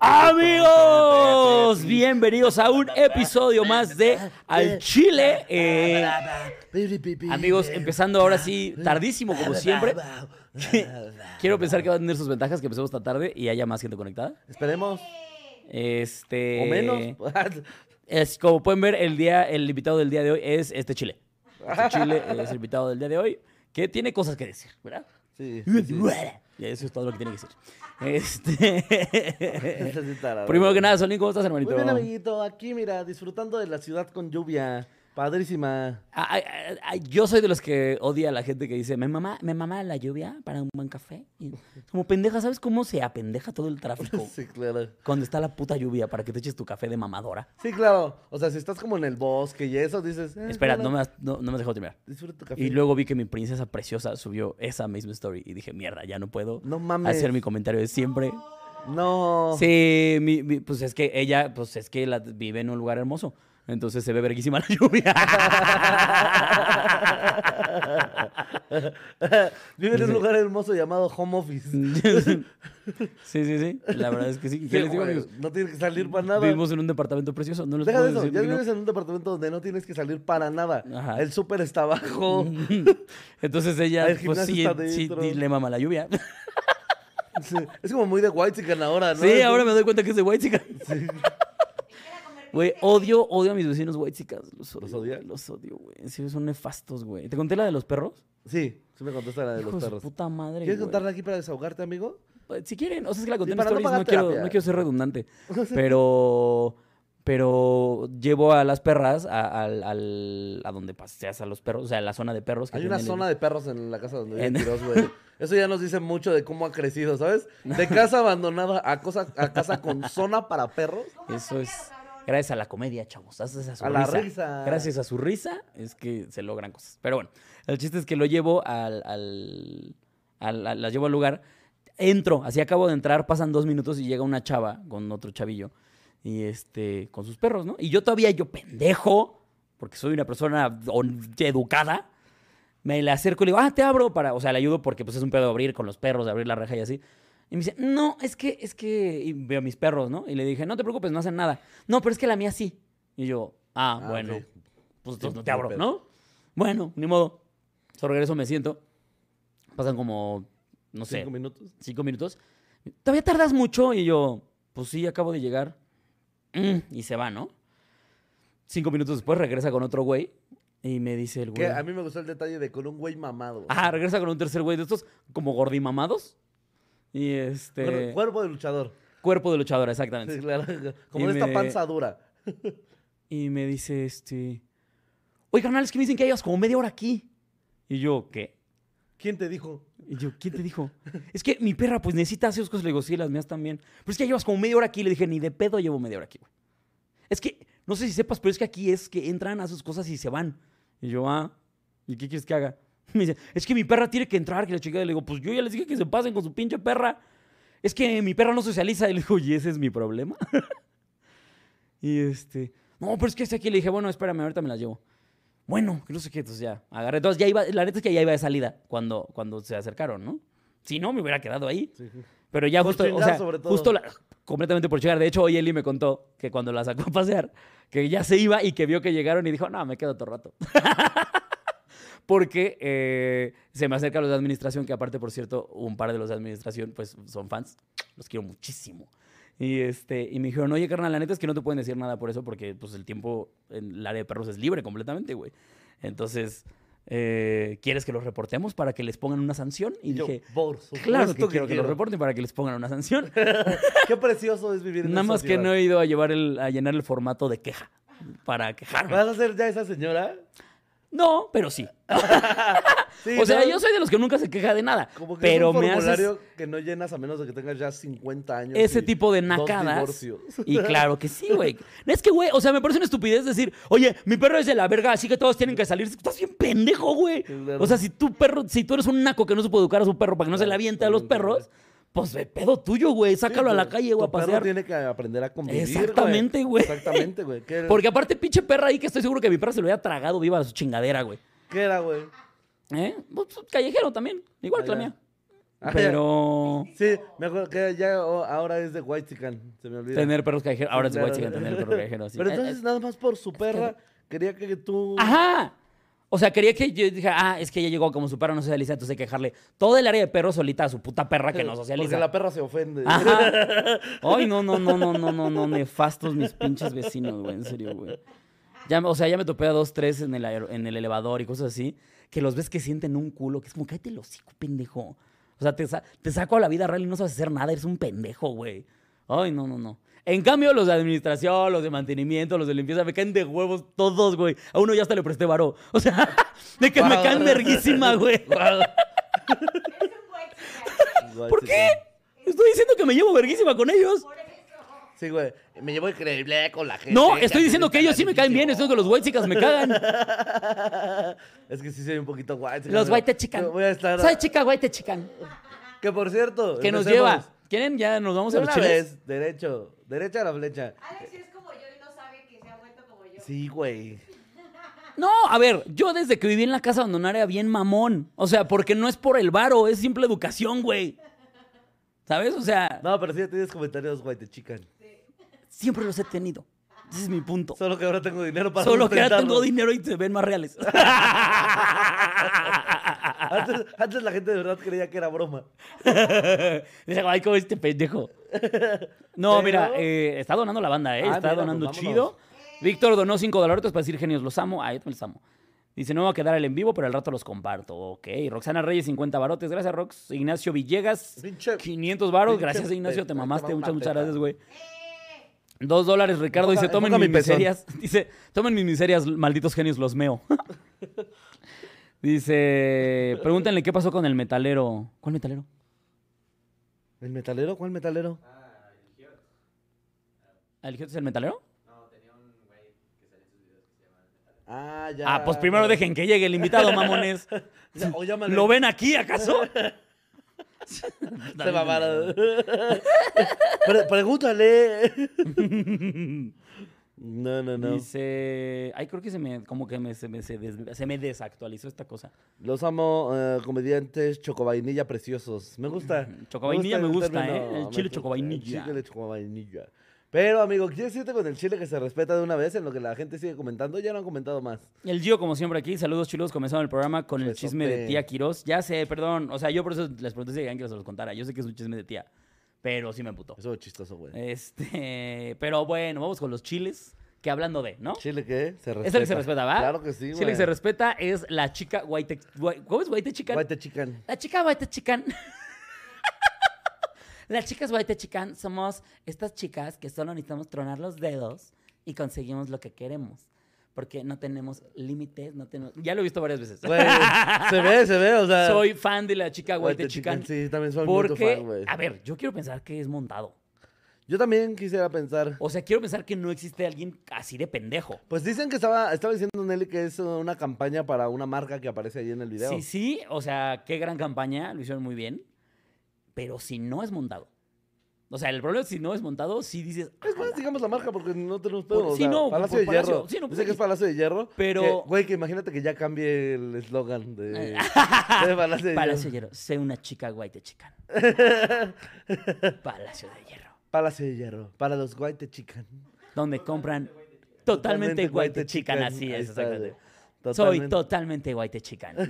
Amigos, bienvenidos a un episodio más de Al Chile. Eh, amigos, empezando ahora sí, tardísimo como siempre. Quiero pensar que va a tener sus ventajas que empecemos tan tarde y haya más gente conectada. Esperemos. Este. O menos. Es, como pueden ver, el día, el invitado del día de hoy es este Chile. Este Chile es el invitado del día de hoy, que tiene cosas que decir, ¿verdad? Sí. sí, sí. Y eso es todo lo que tiene que decir. Este. Primero que nada, Solín, ¿cómo estás, hermanito? Muy bien, amiguito. Aquí, mira, disfrutando de la ciudad con lluvia. Padrísima. Ay, ay, ay, yo soy de los que odia a la gente que dice, me mama, me mama la lluvia para un buen café. Y como pendeja, ¿sabes cómo se apendeja todo el tráfico? Sí, claro. Cuando está la puta lluvia para que te eches tu café de mamadora. Sí, claro. O sea, si estás como en el bosque y eso, dices. eh, Espera, no me, has, no, no me has dejado terminar. Disfruta tu café. Y luego vi que mi princesa preciosa subió esa misma story y dije, mierda, ya no puedo No mames. hacer mi comentario de siempre. No. Sí, mi- mi- pues es que ella, pues es que la- vive en un lugar hermoso. Entonces se ve verguísima la lluvia. Vive en un lugar hermoso llamado Home Office. sí, sí, sí. La verdad es que sí. ¿Qué les digo, amigos? No tienes que salir para nada. Vivimos en un departamento precioso. No les Deja de puedo eso, decir ya no. vives en un departamento donde no tienes que salir para nada. Ajá. El súper está abajo. Entonces ella, El pues sí, sí, sí le mama la lluvia. Sí, Es como muy de white chicken ahora, ¿no? Sí, ahora me doy cuenta que es de white chica. Güey, odio, odio a mis vecinos white chicas. Los odio. ¿Los odia? güey, Los odio, güey. En serio, son nefastos, güey. ¿Te conté la de los perros? Sí, sí me contaste la de Hijo los de perros. puta madre, ¿Quieres güey. contarla aquí para desahogarte, amigo? Pues, Si quieren, o sea, es que la conté Y en para no stories, no, pagar quiero, terapia. no quiero ser redundante. Pero, pero llevo a las perras a, al- al- a donde paseas a los perros, o sea, a la zona de perros. que Hay una tienen zona de perros en la casa donde vive En- Quiroz, güey. Eso ya nos dice mucho de cómo ha crecido, ¿sabes? De casa abandonada a, cosa, a casa con zona para perros. Eso es gracias a la comedia, chavos. Gracias a su A la risa. risa. Gracias a su risa es que se logran cosas. Pero bueno, el chiste es que lo llevo al, al, al- llevo al lugar. Entro, así acabo de entrar, pasan dos minutos y llega una chava con otro chavillo y este con sus perros, ¿no? Y yo todavía yo pendejo, porque soy una persona on- educada. Me le acerco y le digo, ah, te abro para, o sea, le ayudo porque pues es un pedo abrir con los perros, de abrir la reja y así. Y me dice, no, es que, es que, y veo a mis perros, ¿no? Y le dije, no te preocupes, no hacen nada. No, pero es que la mía sí. Y yo, ah, Ah, bueno, ok. pues entonces no te abro. ¿no? Bueno, ni modo. So regreso, me siento. Pasan como, no sé, Cinco minutos. cinco minutos. ¿Todavía tardas mucho? Y yo, pues sí, acabo de llegar. Mm, y se va, ¿no? Cinco minutos después regresa con otro güey y me dice el Que güey. a mí me gustó el detalle de con un güey mamado. Ah, regresa con un tercer güey de estos como gordimamados. Y este. Cuer- Cuerpo de luchador. cuerpo de luchadora, exactamente. Sí, claro. Como Y de esta me- panza dura. Y me dice, este. Oye, carnal, es que me dicen que llevas como media hora aquí. Y yo, ¿qué? ¿Quién te dijo? Y yo, ¿quién te dijo? es que mi perra, pues necesita hacer sus cosas. Le digo, sí, las mías también. Pero es que ya llevas como media hora aquí. Le dije, ni de pedo llevo media hora aquí, güey. Es que, no sé si sepas, pero es que aquí es que entran a sus cosas y se van. Y yo, ah, ¿y qué quieres que haga? Me dice, es que mi perra tiene que entrar, que la chica. Le digo, pues yo ya les dije que se pasen con su pinche perra. Es que mi perra no socializa. Y le digo, ¿y ese es mi problema? y este, no, pero es que está aquí. Le dije, bueno, espérame, ahorita me las llevo. Bueno, que no sé qué, entonces ya agarré. Entonces ya iba, la neta es que ya iba de salida cuando, cuando se acercaron, ¿no? Si no, me hubiera quedado ahí. Sí. Pero ya Por justo, o sea, justo la- completamente por llegar. De hecho, hoy Eli me contó que cuando la sacó a pasear, que ya se iba y que vio que llegaron y dijo, no, me quedo todo rato. Porque eh, se me acercan los de administración, que aparte, por cierto, un par de los de administración, pues son fans. Los quiero muchísimo. Y, este, y me dijeron, oye, carnal, la neta es que no te pueden decir nada por eso, porque pues, el tiempo en el área de perros es libre completamente, güey. Entonces, eh, ¿quieres que los reportemos para que les pongan una sanción? Y yo, dije, por claro que quiero que los reporten para que les pongan una sanción. Qué precioso es vivir en Nada más que ciudad. no he ido a llevar el, a llenar el formato de queja para quejarme. ¿Vas a ser ya esa señora? No, pero sí. Sí, o sea, ¿no? yo soy de los que nunca se queja de nada. Como que pero es un me haces que no llenas a menos de que tengas ya 50 años. ese tipo de nacadas. Y claro que sí, güey. Es que, güey, o sea, me parece una estupidez decir, oye, mi perro es de la verga, así que todos tienen que salir. Estás bien pendejo, güey. Claro. O sea, si tu perro, si tú eres un naco que no supo educar a su perro para que no se le aviente a los perros, pues de pedo tuyo, güey. Sácalo a la calle, güey, a perro tiene que aprender a convivir, Exactamente, güey. Exactamente, güey. ¿Qué, Porque aparte, pinche perra ahí que estoy seguro que mi perro se lo había tragado viva a su chingadera, güey. ¿Qué era, güey? ¿Eh? Pues, callejero también, igual que la mía. Ah, Pero Sí, me acuerdo que ya o- ahora es de White Chican. Se me olvida. tener perros callejeros. Ahora es Claro. guay tener perros callejeros. sí. Pero Eh, eh, entonces, nada más por su perra, quería que tú. Ajá. O sea, quería que yo dijera, ah, es que ella llegó como su perro no socializa, entonces hay que dejarle todo el área de perro solita a su puta perra que no socializa. Porque la perra se ofende. Ajá. Ay, no, no, no, no, no, no, no, nefastos mis pinches vecinos, güey, en serio, güey. Ya, o sea, ya me topé a dos, tres en el, en el elevador y cosas así, que los ves que sienten un culo, que es como, cállate el hocico, pendejo. O sea, te, sa- te saco a la vida real y no sabes hacer nada, eres un pendejo, güey. Ay, no, no, no. En cambio, los de administración, los de mantenimiento, los de limpieza, me caen de huevos todos, güey. A uno ya hasta le presté varo. O sea, de que me caen verguísima, güey. ¿Por qué? Estoy diciendo que me llevo verguísima con ellos. Por eso. Sí, güey. Me llevo increíble con la gente. No, estoy diciendo que ellos sí me caen bien, estoy que los white chicas me cagan. Es que sí soy un poquito white. Los white chican. Voy a estar. Soy chica white chican. Que por cierto. Que nos lleva. ¿Quieren? Ya nos vamos a los una chiles. vez, derecho. Derecha a la flecha. Alex es como yo y no sabe que se ha vuelto como yo. Sí, güey. No, a ver, yo desde que viví en la casa abandonada era bien mamón. O sea, porque no es por el varo, es simple educación, güey. ¿Sabes? O sea, No, pero sí ya tienes comentarios white chican. siempre los he tenido. Ese es mi punto. Solo que ahora tengo dinero para Solo que ahora sustentarlo. tengo dinero y se ven más reales. Antes, antes la gente de verdad creía que era broma. Dice, ay, ¿cómo es este pendejo? No, Pero- mira, eh, está donando la banda, ¿eh? Ah, está mira, donando pues, chido. Víctor donó 5 dólares para decir genios, los amo. Ah, yo también los amo. Dice, no va a quedar el en vivo, pero al rato los comparto. Ok. Roxana Reyes, 50 barotes. Gracias, Rox. Ignacio Villegas, Pinche- 500 varos. pinche Gracias, Ignacio. Te te mamaste. Muchas, muchas gracias, güey. Dos dólares, Ricardo. Enfoca- dice, tomen mis mi pezón". miserias. Dice, tomen mis miserias, malditos genios, los meo. dice, pregúntenle qué pasó con el metalero. ¿Cuál metalero? ¿El metalero? ¿Cuál metalero? ¿El es el metalero? Ah, ya. Ah, pues primero dejen que llegue el invitado, mamones. Ya, o llámale. ¿Lo ven aquí, acaso? Se mamaron. Pre- pregúntale. No, no, no. Dice. Ay, creo que se me. Como que me, se, me, se, des- se me desactualizó esta cosa. Los amo, eh, comediantes chocovainilla preciosos. Me gusta. Chocovainilla me gusta, término, ¿eh? El me chile gusta, chocovainilla. El chile chocovainilla. Pero, amigo, ¿quieres irte con el chile que se respeta de una vez en lo que la gente sigue comentando? Ya no han comentado más. El Gio, como siempre, aquí. Saludos, chilos. Comenzamos el programa con el chisme de tía Quiroz. Ya sé, perdón. O sea, yo por eso les pregunté si querían que se los contara. Yo sé que es un chisme de tía. Pero sí me putó. Eso es chistoso, güey. Este. Pero bueno, vamos con los chiles. Que hablando de, ¿no? ¿Chile qué? Se respeta. Es el que se respeta, ¿va? Claro que sí, güey. Chile que se respeta es la chica White. ¿Cómo es White Chica? White chican. La chica White Chican. Las chicas White Chican somos estas chicas que solo necesitamos tronar los dedos y conseguimos lo que queremos. Porque no tenemos límites, no tenemos... Ya lo he visto varias veces. Güey, se ve, se ve, o sea. Soy fan de la chica White, White Chican. sí, también soy muy Porque, fan, güey. a ver, yo quiero pensar que es montado. Yo también quisiera pensar. O sea, quiero pensar que no existe alguien así de pendejo. Pues dicen que estaba, estaba diciendo Nelly que es una campaña para una marca que aparece ahí en el video. Sí, sí, o sea, qué gran campaña, lo hicieron muy bien. Pero si no es montado. O sea, el problema es si no es montado, si dices... Es "Ah, más, la digamos la marca porque no tenemos Por- pedo. o sí, sea, no, Palacio por de Palacio, Hierro. sí, no, Dice que sí. es Palacio de Hierro. Pero- que, güey, que imagínate que ya cambie el eslogan de, de Palacio de Palacio Hierro. de Hierro. Sé una chica white chican. Palacio de Hierro. Palacio de Hierro. Para los White Chican. Donde compran totalmente white chican. Así es, exactamente. Soy Totalmente. white chican.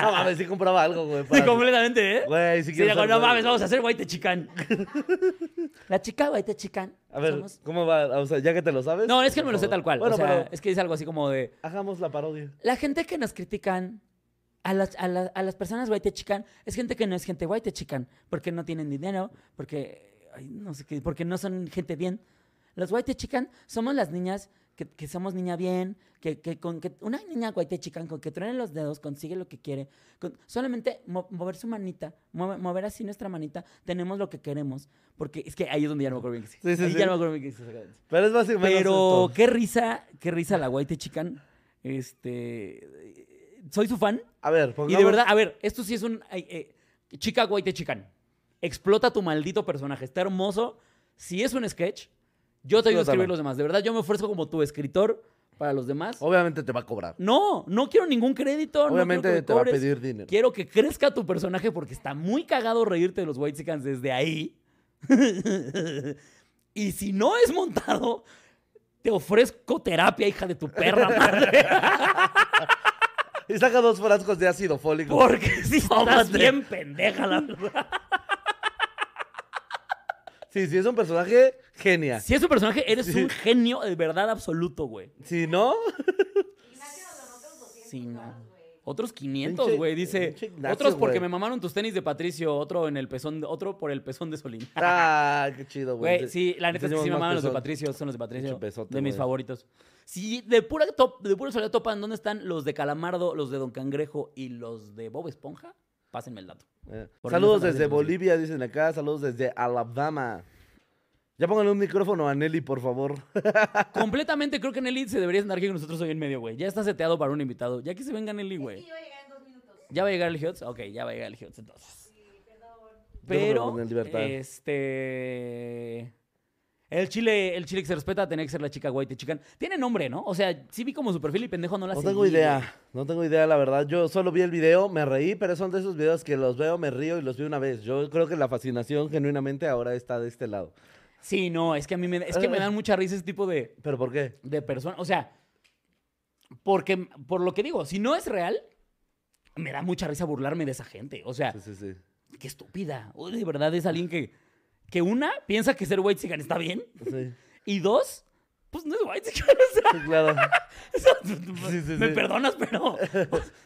No mames, sí compraba algo, güey. Sí, completamente, ¿eh? Güey, sí Sí, quiero ser no mames, vamos a hacer white chican. La chica white chican. A ver, somos- ¿cómo va? O sea, ya que te lo sabes. No, es que no me lo sé tal cual. Bueno, o sea, pero es que dice algo así como de... hagamos la parodia. La gente que nos critican a las, a, la- a las personas white chican es gente que no es gente white chican, porque no tienen dinero, porque ay, no sé qué, porque no son gente bien. Los white chican somos las niñas que, que somos niña bien, que, que con que una niña white chican con que truene los dedos consigue lo que quiere, con solamente mo- mover su manita, mover, mover así nuestra manita, tenemos lo que queremos, porque es que ahí es donde ya no me acuerdo bien que Sí, sí, ahí sí. ya no me acuerdo bien que dice. Pero es básicamente Pero esto. qué risa, qué risa la White Chican. Este. Soy su fan. A ver, Y pongamos... de verdad, a ver, esto sí es un. ay, eh, chica White Chican. Explota tu maldito personaje. Está hermoso. Si es un sketch, yo te ayudo a escribir los demás. De verdad, yo me esfuerzo como tu escritor para los demás. Obviamente te va a cobrar. No, no quiero ningún crédito. Obviamente te va a pedir dinero. Quiero que crezca tu personaje porque está muy cagado reírte de los White desde ahí. y si no es montado, te ofrezco terapia, hija de tu perra madre. Y saca dos frascos de ácido fólico. Porque si estás bien pendeja, la verdad. Sí, sí, es un personaje genia. Si es un personaje, eres Sí. un genio de verdad absoluto, güey. Si no, Ignacio nos donó otros 200 Sí, no. varos, güey. Otros 500, Pinche- güey. Dice, pinche Ignacio, otros porque güey. me mamaron tus tenis de Patricio, otro en el pezón, otro por el pezón de Solín. ah, qué chido, güey. Güey, sí, la neta es que Enseñamos sí me mamaron los de. Patricio, son los de Patricio. Pinche de mis güey. favoritos. Sí, de pura top, de pura soledad topan, ¿dónde están los de Calamardo, los de Don Cangrejo y los de Bob Esponja? Pásenme el dato. Eh, Saludos desde. Bolivia, dicen acá. Saludos desde Alabama. Ya pónganle un micrófono a Nelly, por favor. Completamente creo que Nelly se debería sentar aquí con nosotros hoy en medio, güey. Ya está seteado para un invitado. Ya que se venga Nelly, Es güey. que iba a llegar en dos minutos. ¿Ya va a llegar el Hiots? Ok, ya va a llegar el Hiots entonces. Sí, perdón. Pero, este... El chile, el chile que se respeta tenía que ser la chica white chican. Tiene nombre, ¿no? O sea, sí vi como su perfil y pendejo no la No seguí, tengo idea, güey. no tengo idea, la verdad. Yo solo vi el video, me reí, pero son de esos videos que los veo, me río y los vi una vez. Yo creo que la fascinación genuinamente ahora está de este lado. Sí, no, es que a mí me, es que me dan mucha risa ese tipo de, ¿Pero por qué? de personas. O sea, porque, por lo que digo, si no es real, me da mucha risa burlarme de esa gente. O sea, Sí, sí, sí. qué estúpida. Uy, de verdad es alguien que, que una, piensa que ser white chican está bien. Sí, Y dos, pues no es white chican. O sea, sí, claro. Sí, sí, me perdonas, pero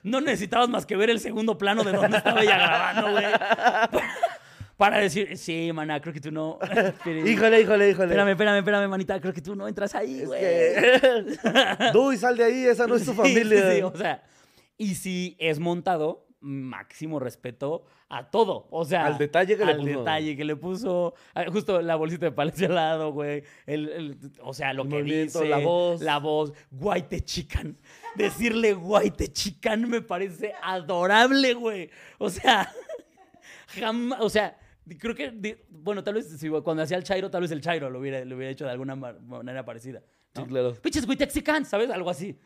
no necesitabas más que ver el segundo plano de donde estaba ella grabando, güey. Para decir, sí, maná, creo que tú no. Híjole, híjole, híjole. Espérame, espérame, espérame, manita, creo que tú no entras ahí, Es güey. que... Duy, sal de ahí, esa no es tu Sí, familia. sí, sí, o sea, y si es montado, máximo respeto a todo. O sea, Al detalle que le al puso. detalle que le puso. ah, Justo la bolsita de palencia al lado, güey. El, el- o sea, lo El que dice. la voz. La voz. Guayte chican. Decirle guayte chican me parece adorable, güey. O sea, jamás. O sea. Creo que, bueno, tal vez si cuando hacía el Chairo, tal vez el Chairo lo hubiera, lo hubiera hecho de alguna ma- manera parecida. ¿no? Sí, claro. Pinches Witexicans, ¿sabes? Algo así.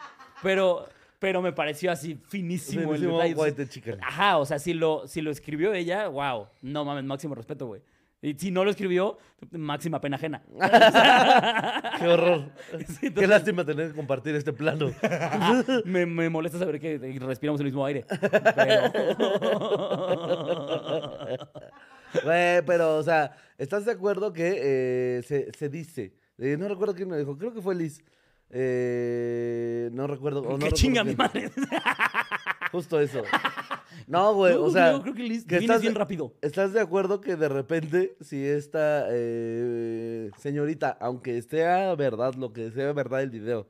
Pero, pero me pareció así finísimo, el Finísimo detalle. white chicken. Ajá, o sea, si lo, si lo escribió ella, wow. No mames, máximo respeto, güey. Y si no lo escribió, máxima pena ajena. Qué horror. Sí, Qué lástima tener que compartir este plano. me, me molesta saber que respiramos el mismo aire. Pero... Güey, pero, o sea, ¿estás de acuerdo que eh, se, se dice? eh, no recuerdo quién me dijo, creo que fue Liz. Eh, no recuerdo. o no chinga mi madre. Justo eso. No, güey, o sea. yo creo que Liz, que vienes estás- bien rápido. ¿Estás de acuerdo que de repente, si esta eh, señorita, aunque sea verdad, lo que sea verdad el video,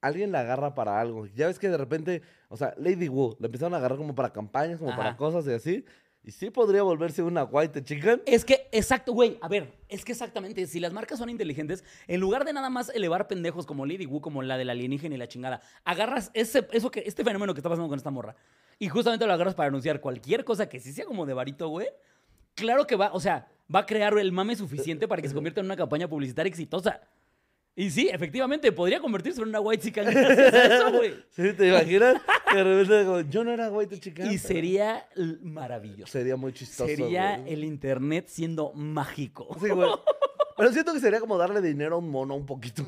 alguien la agarra para algo? Ya ves que de repente, o sea, Lady Wu, la empezaron a agarrar como para campañas, como para cosas y así. Y sí podría volverse una white chicken. Es que, exacto, güey, a ver, es que exactamente, si las marcas son inteligentes, en lugar de nada más elevar pendejos como Lady Wu, como la del alienígena y la chingada, agarras ese, eso que, este fenómeno que está pasando con esta morra, y justamente lo agarras para anunciar cualquier cosa que sí sea como de varito, güey, claro que va, o sea, va a crear el mame suficiente para que se convierta en una campaña publicitaria exitosa. Y sí, efectivamente, podría convertirse en una white chicken gracias a eso, güey. ¿Sí? ¿Te imaginas? Que de repente digo, yo no era white chicken. Y sería maravilloso. Sería muy chistoso. Sería güey. el internet siendo mágico. Sí, güey. Pero siento que sería como darle dinero a un mono un poquito.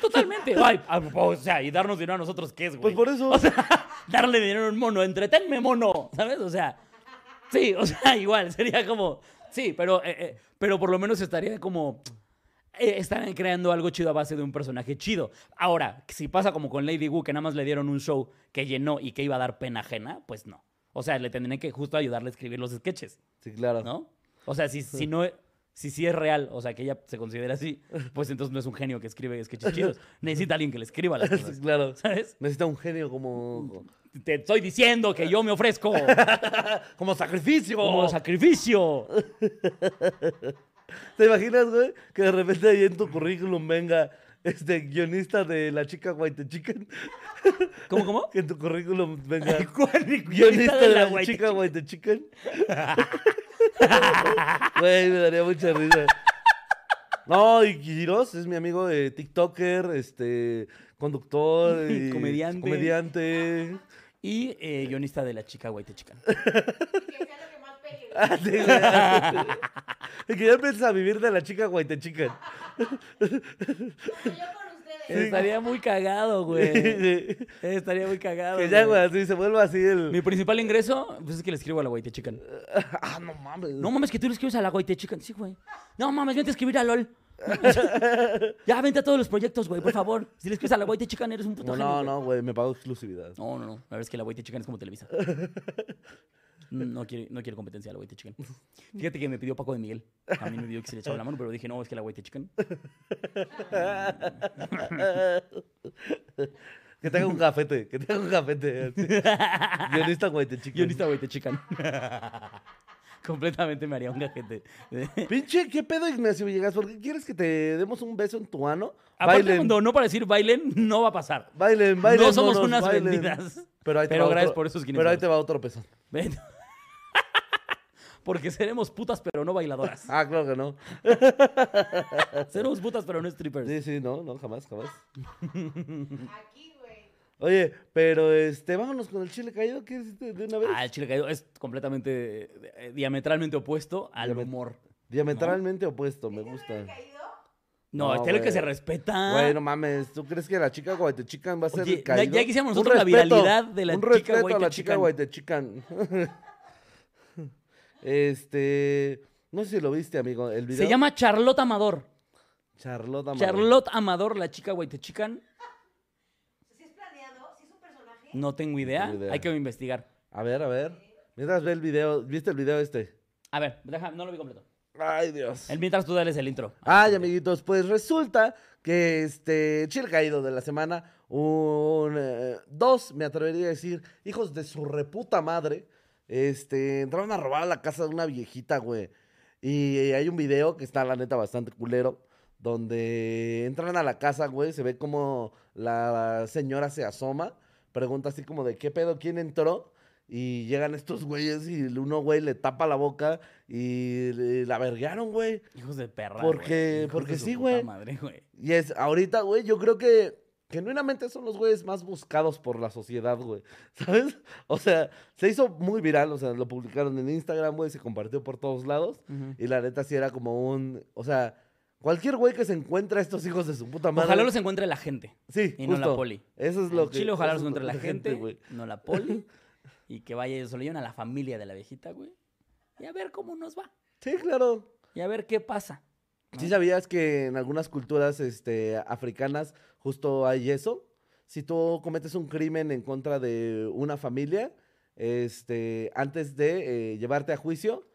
Totalmente. Ay, ah, o sea, y darnos dinero a nosotros, ¿qué es, güey? Pues por eso. O sea, darle dinero a un mono, entretenme, mono, ¿sabes? O sea, sí, o sea, igual, sería como, sí, pero, eh, eh, pero por lo menos estaría como, están creando algo chido a base de un personaje chido. Ahora, si pasa como con Lady Wu, que nada más le dieron un show que llenó y que iba a dar pena ajena, pues no. O sea, le tendrían que justo ayudarle a escribir los sketches, Sí, claro. ¿no? O sea, si, si no... Si sí es real, o sea, que ella se considera así, pues entonces no es un genio que escribe sketches chidos. Necesita alguien que le escriba las Sí, cosas. claro. ¿Sabes? Necesita un genio como. Te estoy diciendo que yo me ofrezco Como sacrificio. como sacrificio. ¿Te imaginas, güey? Que de repente ahí en tu currículum venga este guionista de la chica White Chicken. ¿Cómo, cómo? Que en tu currículum venga ¿Cuál guionista de la, white chica White Chicken. Güey, me daría mucha risa. No, y Quiroz es mi amigo de TikToker, este, conductor y Comediante. comediante. Y eh, guionista de La Chica White Chican. Que sea lo que más pegue. Ah, sí, güey. Y que ya empiezas a vivir de la chica White Chicken. Yo con ustedes. Estaría muy cagado, güey. Estaría muy cagado. que ya, güey. así se vuelve así el. Mi principal ingreso, pues es que le escribo a la White Chican. ah, no mames. No mames, que tú le escribes a la White Chican. Sí, güey. No mames, vente a escribir a LOL. ya, vente a todos los proyectos, güey, por favor. Si le escribes a la White Chican, eres un puto No, genio, no, güey. no, güey, me pago exclusividad. No, no, no. La verdad es que la White Chican es como Televisa. No quiere, no quiere competencia la White Chicken. Fíjate que me pidió Paco de Miguel. A mí me pidió que se le echaba la mano, pero dije, no, es que la White Chicken. Que te haga un cafete, que te haga un cafete. Guionista White Chicken. Guionista White Chicken. Completamente me haría un gajete. Pinche, ¿qué pedo, Ignacio Villegas? ¿Por qué quieres que te demos un beso en tu ano? Aparte, Bailen, cuando no para decir bailen, no va a pasar. bailen, bailen. no somos monos, unas bailen. vendidas. Pero, ahí te Pero va gracias otro- por esos 500 Pero ahí te va otro peso. Porque seremos putas, pero no bailadoras. Ah, claro que no. Seremos putas, pero no strippers. Sí, sí, no, no, jamás, jamás. Aquí, güey. Oye, pero este, vámonos con el chile caído, ¿qué hiciste de una vez? Ah, el chile caído es completamente, eh, diametralmente opuesto al Diamet- humor. Diametralmente opuesto, me ¿Este no gusta. había caído? No, No, este es el que se respeta. Güey, no mames, ¿tú crees que la chica White Chican va a ser Oye, el caído? ya- ya quisiéramos nosotros la viralidad de la un chica respeto a White la chica Chican. White Chican. Este, no sé si lo viste, amigo, el video. Se llama Charlotte Amador. Charlotte Amador. Charlotte Amador, la chica White Chican. ¿Sí es planeado? ¿Sí es un personaje? No tengo idea. tengo idea. Hay que investigar. A ver, a ver. Mientras ve el video, ¿viste el video este? A ver, deja, no lo vi completo. Ay, Dios. El mientras tú dales el intro. Ay, amiguitos, pues resulta que este chile caído de la semana, un eh, dos, me atrevería a decir, hijos de su reputa madre, este, entraron a robar a la casa de una viejita, güey. Y hay un video que está, la neta, bastante culero, donde entran a la casa, güey, se ve como la señora se asoma, pregunta así como de, ¿qué pedo? ¿Quién entró? Y llegan estos güeyes y uno, güey, le tapa la boca y le- la verguearon, güey. Hijos de perra. Porque- güey. Porque sí, puta güey. madre, güey. Y es, ahorita, güey, yo creo que genuinamente son los güeyes más buscados por la sociedad, güey. ¿Sabes? O sea, se hizo muy viral, o sea, lo publicaron en Instagram, güey, se compartió por todos lados. Y la neta sí era como un, o sea, cualquier güey que se encuentre a estos hijos de su puta madre. Ojalá los encuentre la gente. Sí, y no la justo. poli. Eso es lo En que Chile, ojalá los encuentre la gente, güey. no la poli. y que vaya y se lo lleven a la familia de la viejita, güey. Y a ver cómo nos va. Sí, claro. Y a ver qué pasa. ¿Sí sabías que en algunas culturas este, africanas justo hay eso? Si tú cometes un crimen en contra de una familia, este, antes de eh, llevarte a juicio,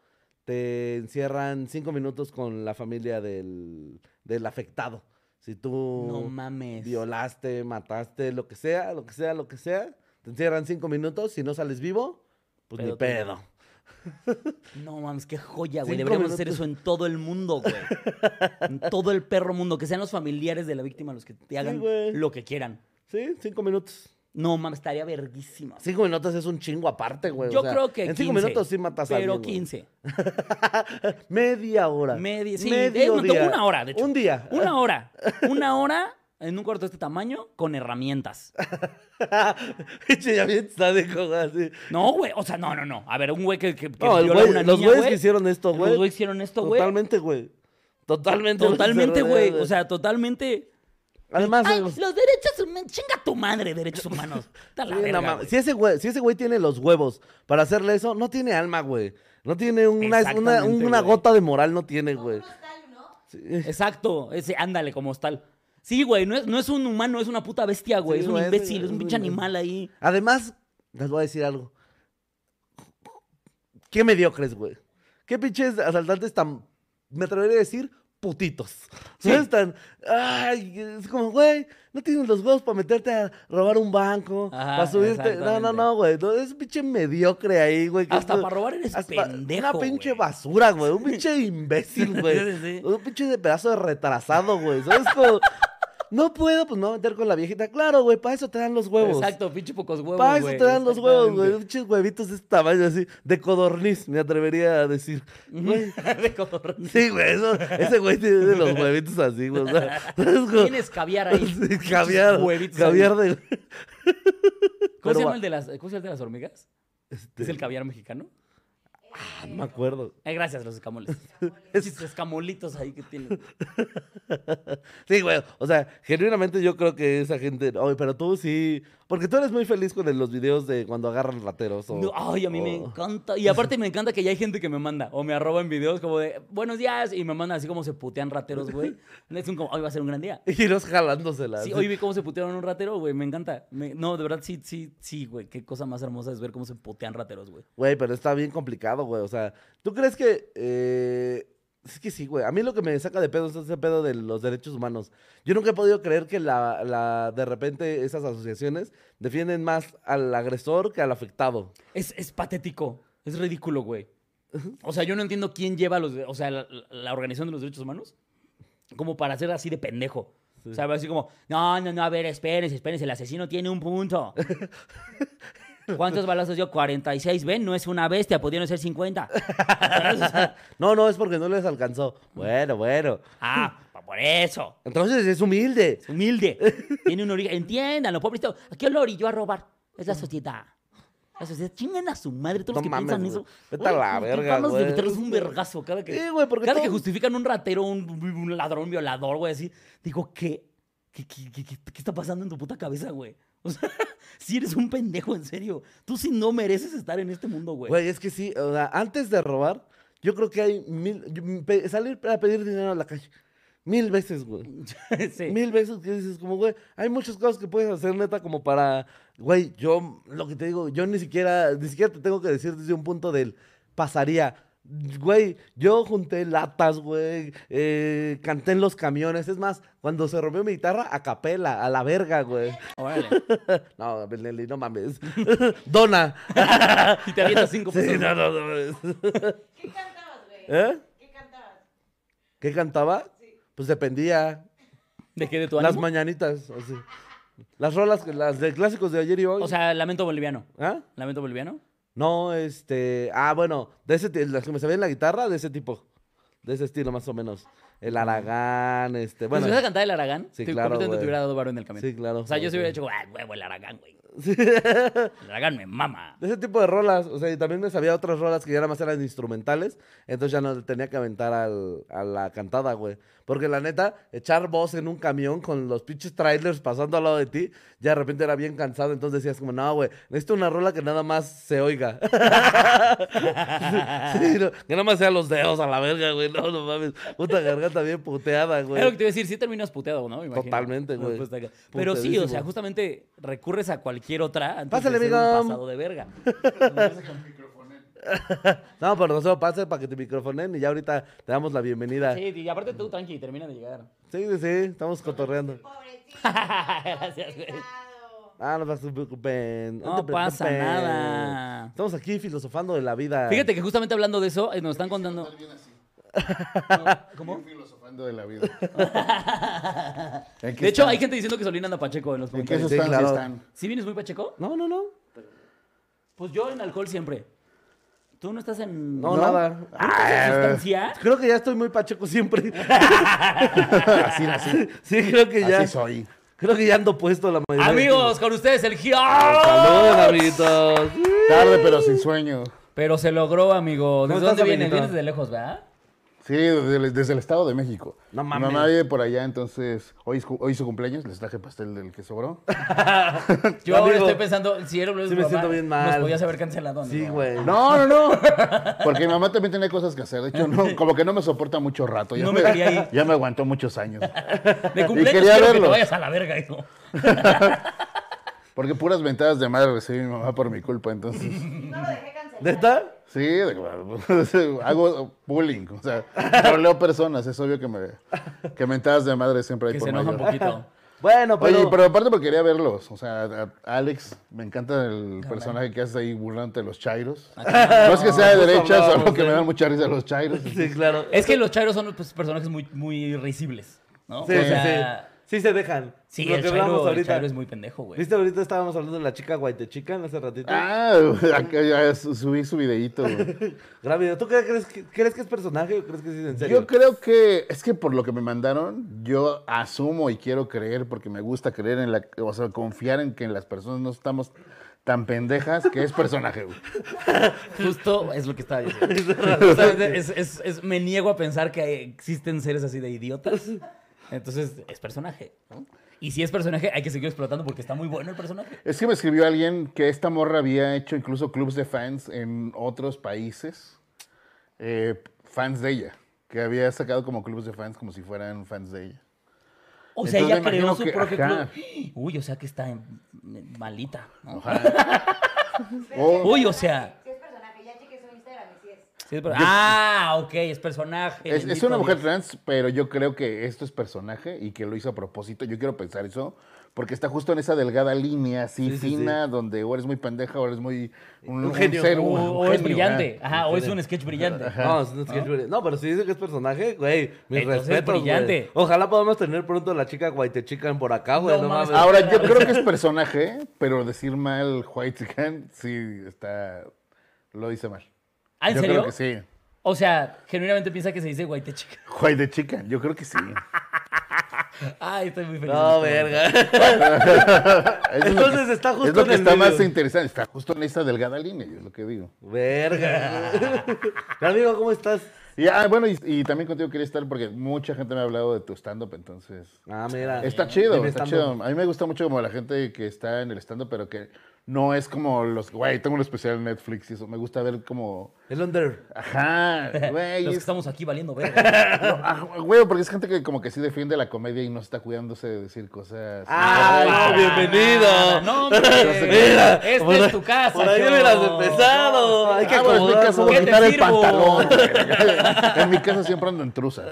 te encierran cinco minutos con la familia del, del afectado. Si tú No mames. violaste, mataste, lo que sea, lo que sea, lo que sea, te encierran cinco minutos. Si no sales vivo, pues ni pedo. No mames, qué joya, güey. Deberíamos hacer eso en todo el mundo, güey. en todo el perro mundo. Que sean los familiares de la víctima los que te hagan lo que quieran. Sí, cinco minutos. No mames, estaría verguísima. Cinco minutos es un chingo aparte, güey. o Yo sea, creo que En cinco 15, minutos sí matas a Pero alguien, güey. 15. Media hora. Media, sí, Medio eh, día. una hora, de hecho. Un día. Una hora. Una hora en un cuarto de este tamaño con herramientas. Ya bien así. No, güey. O sea, no, no, no. A ver, un güey que, que, que No, el viola a güey- una los güeyes güey. que hicieron esto, Los güey. güeyes hicieron esto, güey. Totalmente, güey. Totalmente. Totalmente, güey. O sea, totalmente. Además, Ay, los derechos humanos. Chinga tu madre, derechos humanos. Está la sí, verga, si ese güey, si ese güey tiene los huevos para hacerle eso, no tiene alma, güey. No tiene una, una, una gota de moral, no tiene, Como güey. hostal, ¿no? Sí. Exacto. Ese, ándale, como tal. Sí, güey. No es, no es un humano, es una puta bestia, güey. Sí, es un güey, imbécil, es es un pinche animal ahí. Además, les voy a decir algo. Qué mediocres, güey. Qué pinches asaltantes tan, me atrevería a decir, putitos. Sí. ¿Sabes? Tan, ay, es como, güey, no tienes los huevos para meterte a robar un banco, Ajá, para subirte. No, no, no, güey. no, es un pinche mediocre ahí, güey. Hasta es- para robar eres pendejo. Una pinche güey. basura, güey. Un pinche imbécil, güey. Sí, sí, sí. Un pinche de pedazo de retrasado, güey. ¿Sabes? Como, No puedo, pues no meter con la viejita. Claro, güey, para eso te dan los huevos. Exacto, pinche pocos huevos, Para eso güey. te dan los huevos, güey. Pinches huevitos de este tamaño así, de codorniz, me atrevería a decir. Güey. De codorniz. Sí, güey, eso- ese güey tiene los huevitos así, güey. Tienes caviar ahí. Sí, caviar. huevitos ahí. Caviar de. ¿Cómo se llama el de las, ¿cómo se llama el de las hormigas? Este, ¿Es el caviar mexicano? No me acuerdo. Eh, gracias, los escamoles. Esos escamolitos ahí que tienen. Sí, güey. O sea, genuinamente yo creo que esa gente. Oye, pero tú sí. Porque tú eres muy feliz con el- los videos de cuando agarran rateros. O, No, ay, a mí me encanta. Y aparte me encanta que ya hay gente que me manda o me arroba en videos como de buenos días y me mandan así como se putean rateros, güey. Es un como, hoy va a ser un gran día. Y los jalándoselas. Sí, hoy vi cómo se putearon un ratero, güey, me encanta. Me- no, de verdad, sí, sí, sí, güey. Qué cosa más hermosa es ver cómo se putean rateros, güey. Güey, pero está bien complicado, güey. O sea, ¿tú crees que.? eh, Es que sí, güey. A mí lo que me saca de pedo es ese pedo de los derechos humanos. Yo nunca he podido creer que la, la, de repente esas asociaciones defienden más al agresor que al afectado. Es, es patético, es ridículo, güey. O sea, yo no entiendo quién lleva los, o sea, la, la Organización de los Derechos Humanos como para ser así de pendejo. O sea, así como, no, no, no, a ver, espérense, espérense, el asesino tiene un punto. ¿Cuántos balazos dio? 46, ven, no es una bestia, pudieron ser 50. ¿Sabes? O sea, No, no, es porque no les alcanzó. Bueno, bueno. ah, por eso. Entonces es humilde. Es humilde. Tiene un origen. Entiéndanlo, pobrecito. ¿A quién lo orilló a robar? Es la sociedad. La sociedad. Chingan a su madre. Todos los No que piensan mames, eso. güey. Vete a la verga, de meterles un vergazo cada que. Sí, que justifican un ratero, un, un ladrón, un violador, güey, así. Digo, ¿qué? ¿Qué, qué, qué, qué- qué está pasando en tu puta cabeza, güey? O sea, si eres un pendejo, en serio. Tú sí no mereces estar en este mundo, güey. Güey, es que sí, o sea, antes de robar, yo creo que hay mil. salir a pedir dinero a la calle. Mil veces, güey. sí. Mil veces que dices, como, güey, hay muchas cosas que puedes hacer, neta, como para. Güey, yo, lo que te digo, yo ni siquiera, ni siquiera te tengo que decir desde un punto del pasaría. Güey, yo junté latas, güey, eh, canté en los camiones. Es más, cuando se rompió mi guitarra, a capela, a la verga, güey. Órale. No, Nelly, no mames. Dona. Y te avientas cinco Sí, pesos. no, no, no mames. ¿Qué cantabas, güey? ¿Eh? ¿Qué cantabas? ¿Qué cantaba? Pues dependía. ¿De qué? ¿De tu Las ánimo? mañanitas, así. Las rolas, las de clásicos de ayer y hoy. O sea, lamento boliviano. ¿Ah? ¿Lamento boliviano? No, este. Ah, bueno, de ese las que me sabían la guitarra, de ese tipo. De ese estilo, más o menos. El Aragán, este. Bueno, si vas a cantar el Aragán, Sí, claro, completamente te hubiera dado varo en el camino. Sí, claro. O sea, yo se hubiera hecho, ah, huevo, el Aragán, güey. El Aragán me mama. De ese tipo de rolas. O sea, y también me sabía otras rolas que ya nada más eran instrumentales. Entonces ya no tenía que aventar al- a la cantada, güey. Porque la neta, echar voz en un camión con los pinches trailers pasando al lado de ti, ya de repente era bien cansado. Entonces decías como, no, güey, necesito una rola que nada más se oiga. Sí, no, que nada más sean los dedos a la verga, güey. No, no mames. Puta garganta bien puteada, güey. Lo que te iba a decir, sí terminas puteado, ¿no? Me. Totalmente, güey. Pues, Pero sí, o sea, justamente recurres a cualquier otra antes Pásale, de ser un amigo. pasado de verga. No, pero no se lo pase para que te microfonen y ya ahorita te damos la bienvenida. Sí, y aparte tú tranqui, termina de llegar. Sí, sí, sí, estamos cotorreando. Pobrecito. Gracias, güey. Ah, no se preocupen. No te pasa nada. Estamos aquí filosofando de la vida. Fíjate que justamente hablando de eso, eh, nos están contando. Bien así. ¿Cómo? De la vida. ¿En qué De hecho, están? hay gente diciendo que Solín anda pacheco en los ¿En qué comentarios. Sí, claro. están? ¿Sí vienes muy pacheco? No, no, no. Pues yo en alcohol siempre. ¿Tú no estás en. No, ¿No? nada. ¿No estás en sustancia? Creo que ya estoy muy pacheco siempre. Así nací. Sí, creo que ya. Así soy. Creo que ya ando puesto la mayoría. de Amigos, con ustedes el Gio. Saludos, amiguitos. Tarde, pero sin sueño. Pero se logró, amigo. ¿Desde ¿Cómo dónde vienes? Vienes de lejos, ¿verdad? Sí, desde el, desde el Estado de México. No Mi mames. mamá vive por allá, entonces hoy, hoy su cumpleaños, les traje pastel del que sobró. Yo ahora estoy pensando, si era sí me siento bien mal. Nos podías haber cancelado. Sí, güey. No, no, no. Porque mi mamá también tenía cosas que hacer. De hecho, no, como que no me soporta mucho rato. Ya No me quería ir. Ya me aguantó muchos años. De cumpleaños quería quiero que te vayas a la verga, hijo. Porque puras ventadas de madre recibí mi mamá por mi culpa, entonces. No lo dejé cancelar. ¿Neta? Sí, de- hago bullying, o sea, troleo personas, es obvio que me que mentadas de madre siempre hay Que por se enoja un poquito. Bueno, pero. Oye, pero aparte porque quería verlos, o sea, Alex, me encanta el personaje que hace ahí burlante de los chairos. No es que sea de derecha, solo que me dan mucha risa los chairos. Sí, claro. Es que los chairos son pues, personajes muy, muy risibles, ¿no? Sí, o sí, sea, sí se dejan. Sí, Lo el que hablamos el ahorita. Chairo es muy pendejo, güey. ¿Viste ahorita estábamos hablando de la chica guaitechican hace ratito? Ah, acá ya su- subí su videíto. güey. Gran video. ¿Tú qué crees que, crees que es personaje o crees que sí es en serio? Yo creo que, es que por lo que me mandaron, yo asumo y quiero creer, porque me gusta creer en la, o sea, confiar en que las personas no estamos tan pendejas, que es personaje, güey. Justo es lo que estaba diciendo. Es- es- es- me niego a pensar que existen seres así de idiotas. Entonces, es personaje, ¿no? Y si es personaje, hay que seguir explotando porque está muy bueno el personaje. Es que me escribió alguien que esta morra había hecho incluso clubs de fans en otros países, eh, fans de ella, que había sacado como clubs de fans como si fueran fans de ella. O sea, Entonces, ella creó su que- propio ajá. club. Uy, o sea que está en- malita. ¿no? O- Uy, o sea. Si es personaje, ya chequé su Instagram y sí es. es ah, ok, es personaje. Es, es una mujer Dios. trans, pero yo creo que esto es personaje y que lo hizo a propósito. Yo quiero pensar eso, porque está justo en esa delgada línea así Sí, sí, fina, donde o eres muy pendeja o eres muy un, Un genio. ser, O, un o genio, es brillante. ajá. Ajá, o es un sketch brillante. No, es un sketch brillante. no, pero si dice que es personaje, güey, mis Entonces, respetos, brillante. güey. Ojalá podamos tener pronto la chica guaitechican por acá, güey. No No, mames. mames. Ahora, yo creo que es personaje, pero decir mal White Chicken, sí está. Lo dice mal. ¿Ah, en yo serio? creo que sí. O sea, genuinamente piensa que se dice guayte chica. White Chicken, yo creo que sí. Ay, estoy muy feliz. No, de esto. verga. Es lo Entonces que- está justo Es lo en que el está más interesante. Está justo en esa delgada línea, es lo que digo. Verga. Amigo, ¿cómo estás? Y, ah, bueno, y, y también contigo quería estar porque mucha gente me ha hablado de tu stand-up, entonces. Ah, mira. Está chido, Dime, está chido. A mí me gusta mucho como la gente que está en el stand-up, pero que no es como los, güey, tengo un especial en Netflix y eso. Me gusta ver como, El under. ajá, güey. Los que es- estamos aquí valiendo verga. no, ah, güey, porque es gente que como que sí defiende la comedia y no está cuidándose de decir cosas. Ah, no, bienvenido. No, hombre. Mira, Esta es tu casa. Por ahí hubieras empezado. Hay que Ah, bueno, en mi caso voy ¿Qué a quitar el pantalón. en mi casa siempre ando en trusa.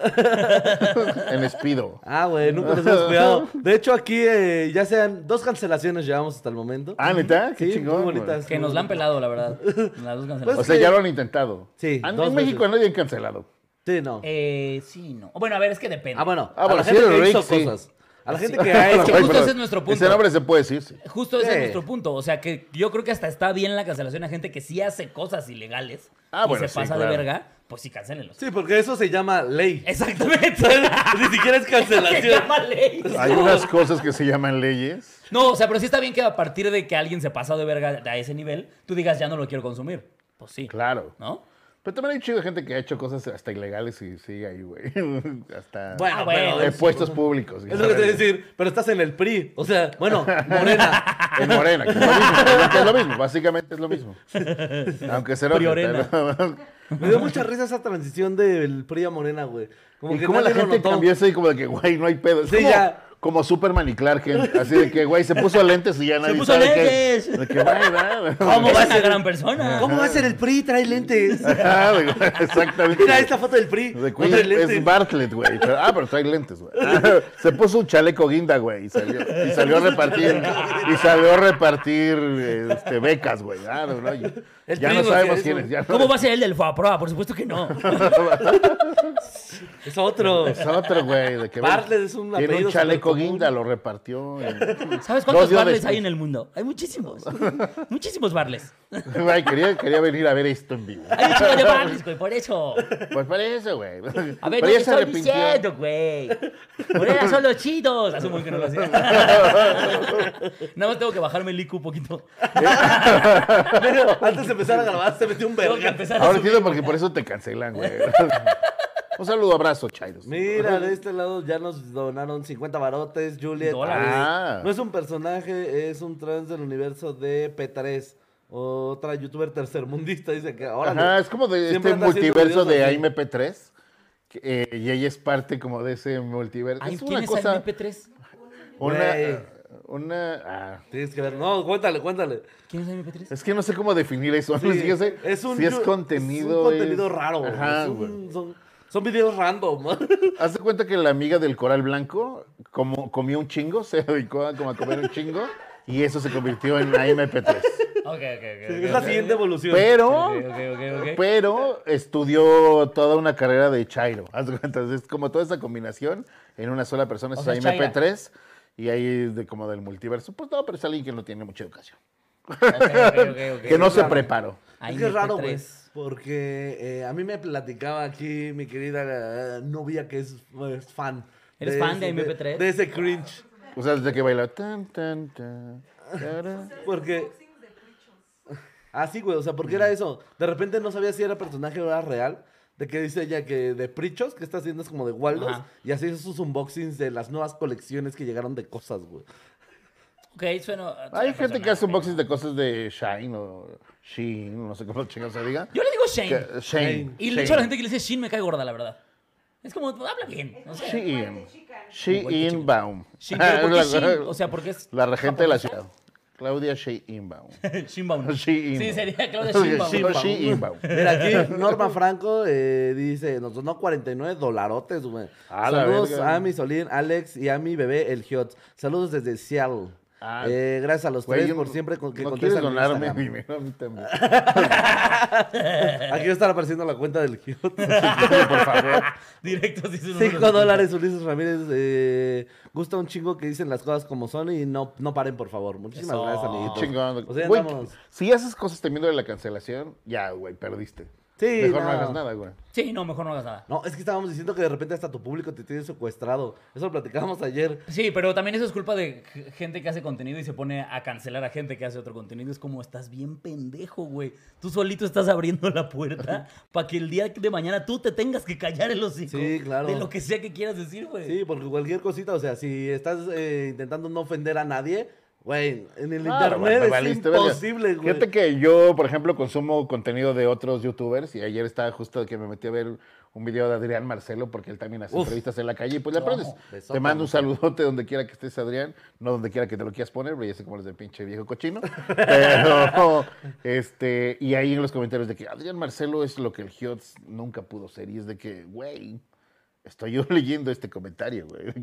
en espido. Ah, güey, nunca nos hemos cuidado. De hecho, aquí eh, ya sean dos cancelaciones llevamos hasta el momento. Ah, ¿neta? Qué Sí, chingón. muy bonitas. Que nos la han pelado, la verdad. Las dos canceladas. Pues O sea, ya lo han intentado. Sí, Ah, En, dos México veces. nadie han cancelado. Sí, no. Eh, sí, no. Bueno, a ver, es que depende. Ah, bueno. Ah, a bueno, la sí, gente que Rick, hizo sí. cosas. A la gente Sí. que ha Es hecho. que justo pero ese es nuestro punto. Ese nombre se puede decir, sí. Justo ese Sí. es nuestro punto. O sea, que yo creo que hasta está bien la cancelación a gente que sí hace cosas ilegales Ah, y bueno, se sí, pasa claro. de verga, pues sí, cancélenlos. Sí, porque eso se llama ley. Exactamente. Ni siquiera es Se cancelación. llama ley. Hay unas cosas que se llaman leyes. No, o sea, pero sí está bien que a partir de que alguien se pasa de verga a ese nivel, tú digas, ya no lo quiero consumir. Pues sí. Claro. ¿No? Pero también hay chido gente que ha hecho cosas hasta ilegales y sigue ahí, güey. hasta Bueno, Ah, bueno. pero en puestos públicos. Es lo que te voy a decir, pero estás en el PRI. O sea, bueno, Morena. En Morena, que es lo mismo. que es lo mismo, básicamente es lo mismo. Aunque será. Me dio mucha risa esa transición del PRI a Morena, güey. Como Y que cómo la gente cambió eso y como de que, güey, no hay pedo. Es Sí, como, ya. Como Superman y Clark Kent. Así de que, güey, se puso lentes y ya nadie puso sabe lentes. Que, de que, güey. ¿Cómo va a ser? gran persona. ¿Cómo va a ser el PRI? Trae lentes. Ajá, güey, Exactamente. Mira esta foto del PRI. De No güey, trae lentes. es Bartlett, güey. Pero- ah, pero trae lentes, güey. Se puso un chaleco guinda, güey. Y salió, y salió a repartir. Y salió a repartir este, becas, güey. Ah, no, no, El ya no sabemos quién es, ya no- ¿Cómo va a ser el del FOAPROA? Por supuesto que no. Es otro. Es otro, güey. de que, Bartlett es un Tiene un chaleco guinda, lo repartió. y- ¿Sabes cuántos barles hay en el mundo? Hay muchísimos. Muchísimos barles. Güey, quería, quería venir a ver esto en vivo. Hay un chico de barles, güey, por eso. Pues por eso, güey. A ver, Pero se estoy arrepintió. diciendo, güey. Morena son los chidos. Asumo que no lo hacía. Nada más tengo que bajarme el IQ un poquito. Mira, Antes de empezar a grabar, se metió un verga. empezar a Ahora entiendo porque por eso te cancelan, güey. Un saludo, abrazo, Chairos. Mira, de este lado ya nos donaron 50 barotes, Juliet. Ah. No es un personaje, es un trans del universo de P3. Otra youtuber tercermundista dice que ahora. Ajá, es como de este multiverso de así. AMP3. que, eh, y ella es parte como de ese multiverso. Ay, es ¿Quién una es cosa. el MP3? Una. Una. ah, Tienes que ver. No, cuéntale, cuéntale. ¿Quién es el MP3? es que no sé cómo definir eso. Sí, si es, es un, si es yu- contenido. es un contenido es- raro. güey. Ajá, Es güey. un- son, son videos random. Haz de cuenta que la amiga del coral blanco como comió un chingo, se dedicó a, como a comer un chingo y eso se convirtió en AMP3. Ok, ok, ok. Es la siguiente evolución. Pero, pero estudió toda una carrera de Chairo. Haz de cuenta, es como toda esa combinación en una sola persona. O Es sea, ahí Chaira. MP3 y ahí de, como del multiverso. Pues no, pero es alguien que no tiene mucha educación. Ok, ok, ok, ok. Que no se raro. preparó. Ahí es que es raro, MP3. güey. Porque eh, a mí me platicaba aquí mi querida eh, novia que es, es fan. ¿Eres fan de ese- MP3? De, ese cringe. O sea, desde que baila. Tan, tan, tan. Porque. Ah, sí, güey. O sea, porque era eso. De repente no sabía si era personaje o era real. De que dice ella que de Prichos, que está haciendo es como de Waldos. Ajá. Y así hizo sus unboxings de las nuevas colecciones que llegaron de cosas, güey. Ok, suena. Hay gente que hace unboxings de cosas de Shine o Sheen, no sé cómo chingados se diga. Yo le digo Shane. Que- Shane. Y de hecho la gente que le dice Shin me cae gorda, la verdad. Es como, habla bien. O sea, Shein. Sheinbaum. Shin, pero ¿por qué La- Shin? O sea, porque es. La regente de la ciudad. Claudia Sheinbaum. Shinbaum. Sheinbaum. Sí, sería Claudia. Sheinbaum. Sheinbaum. Mira, aquí Norma Franco eh, dice, nos donó 49 dolarotes, güey. Saludos a mi Solín, Alex y a mi bebé, el Giot. Saludos desde Seattle. Ah, Eh, gracias a los Güey, tres yo por siempre con, que ¿No quieres contestan donarme Instagram. dinero a mí también? Aquí va a estar apareciendo la cuenta del Giot. por favor. Directo, sí, sí, sí. 5 dólares, Ulises Ramírez. Eh, gusta un chingo que dicen las cosas como son y no, no paren, por favor. Muchísimas Eso. gracias, amiguitos. Chingón. O sea, Güey, si haces cosas temiendo de la cancelación, ya, güey, perdiste. Sí, Mejor no. no. hagas nada, güey. Sí, no, mejor no hagas nada. No, es que estábamos diciendo que de repente hasta tu público te tiene secuestrado. Eso lo platicábamos ayer. Sí, pero también eso es culpa de gente que hace contenido y se pone a cancelar a gente que hace otro contenido. Es como, estás bien pendejo, güey. Tú solito estás abriendo la puerta para que el día de mañana tú te tengas que callar el hocico. Sí, claro. De lo que sea que quieras decir, güey. Sí, porque cualquier cosita, o sea, si estás eh, intentando no ofender a nadie, güey, en el Claro, internet es imposible, güey. Fíjate que yo, por ejemplo, consumo contenido de otros youtubers y ayer estaba justo que me metí a ver un video de Adrián Marcelo porque él también hace Uf. entrevistas en la calle y pues le aprendes. Te mando un saludote donde quiera que estés, Adrián, no donde quiera que te lo quieras poner, pero ya sé cómo eres de pinche viejo cochino. Pero, este, y ahí en los comentarios de que Adrián Marcelo es lo que el Hiots nunca pudo ser y es de que, güey... Estoy yo leyendo este comentario, güey.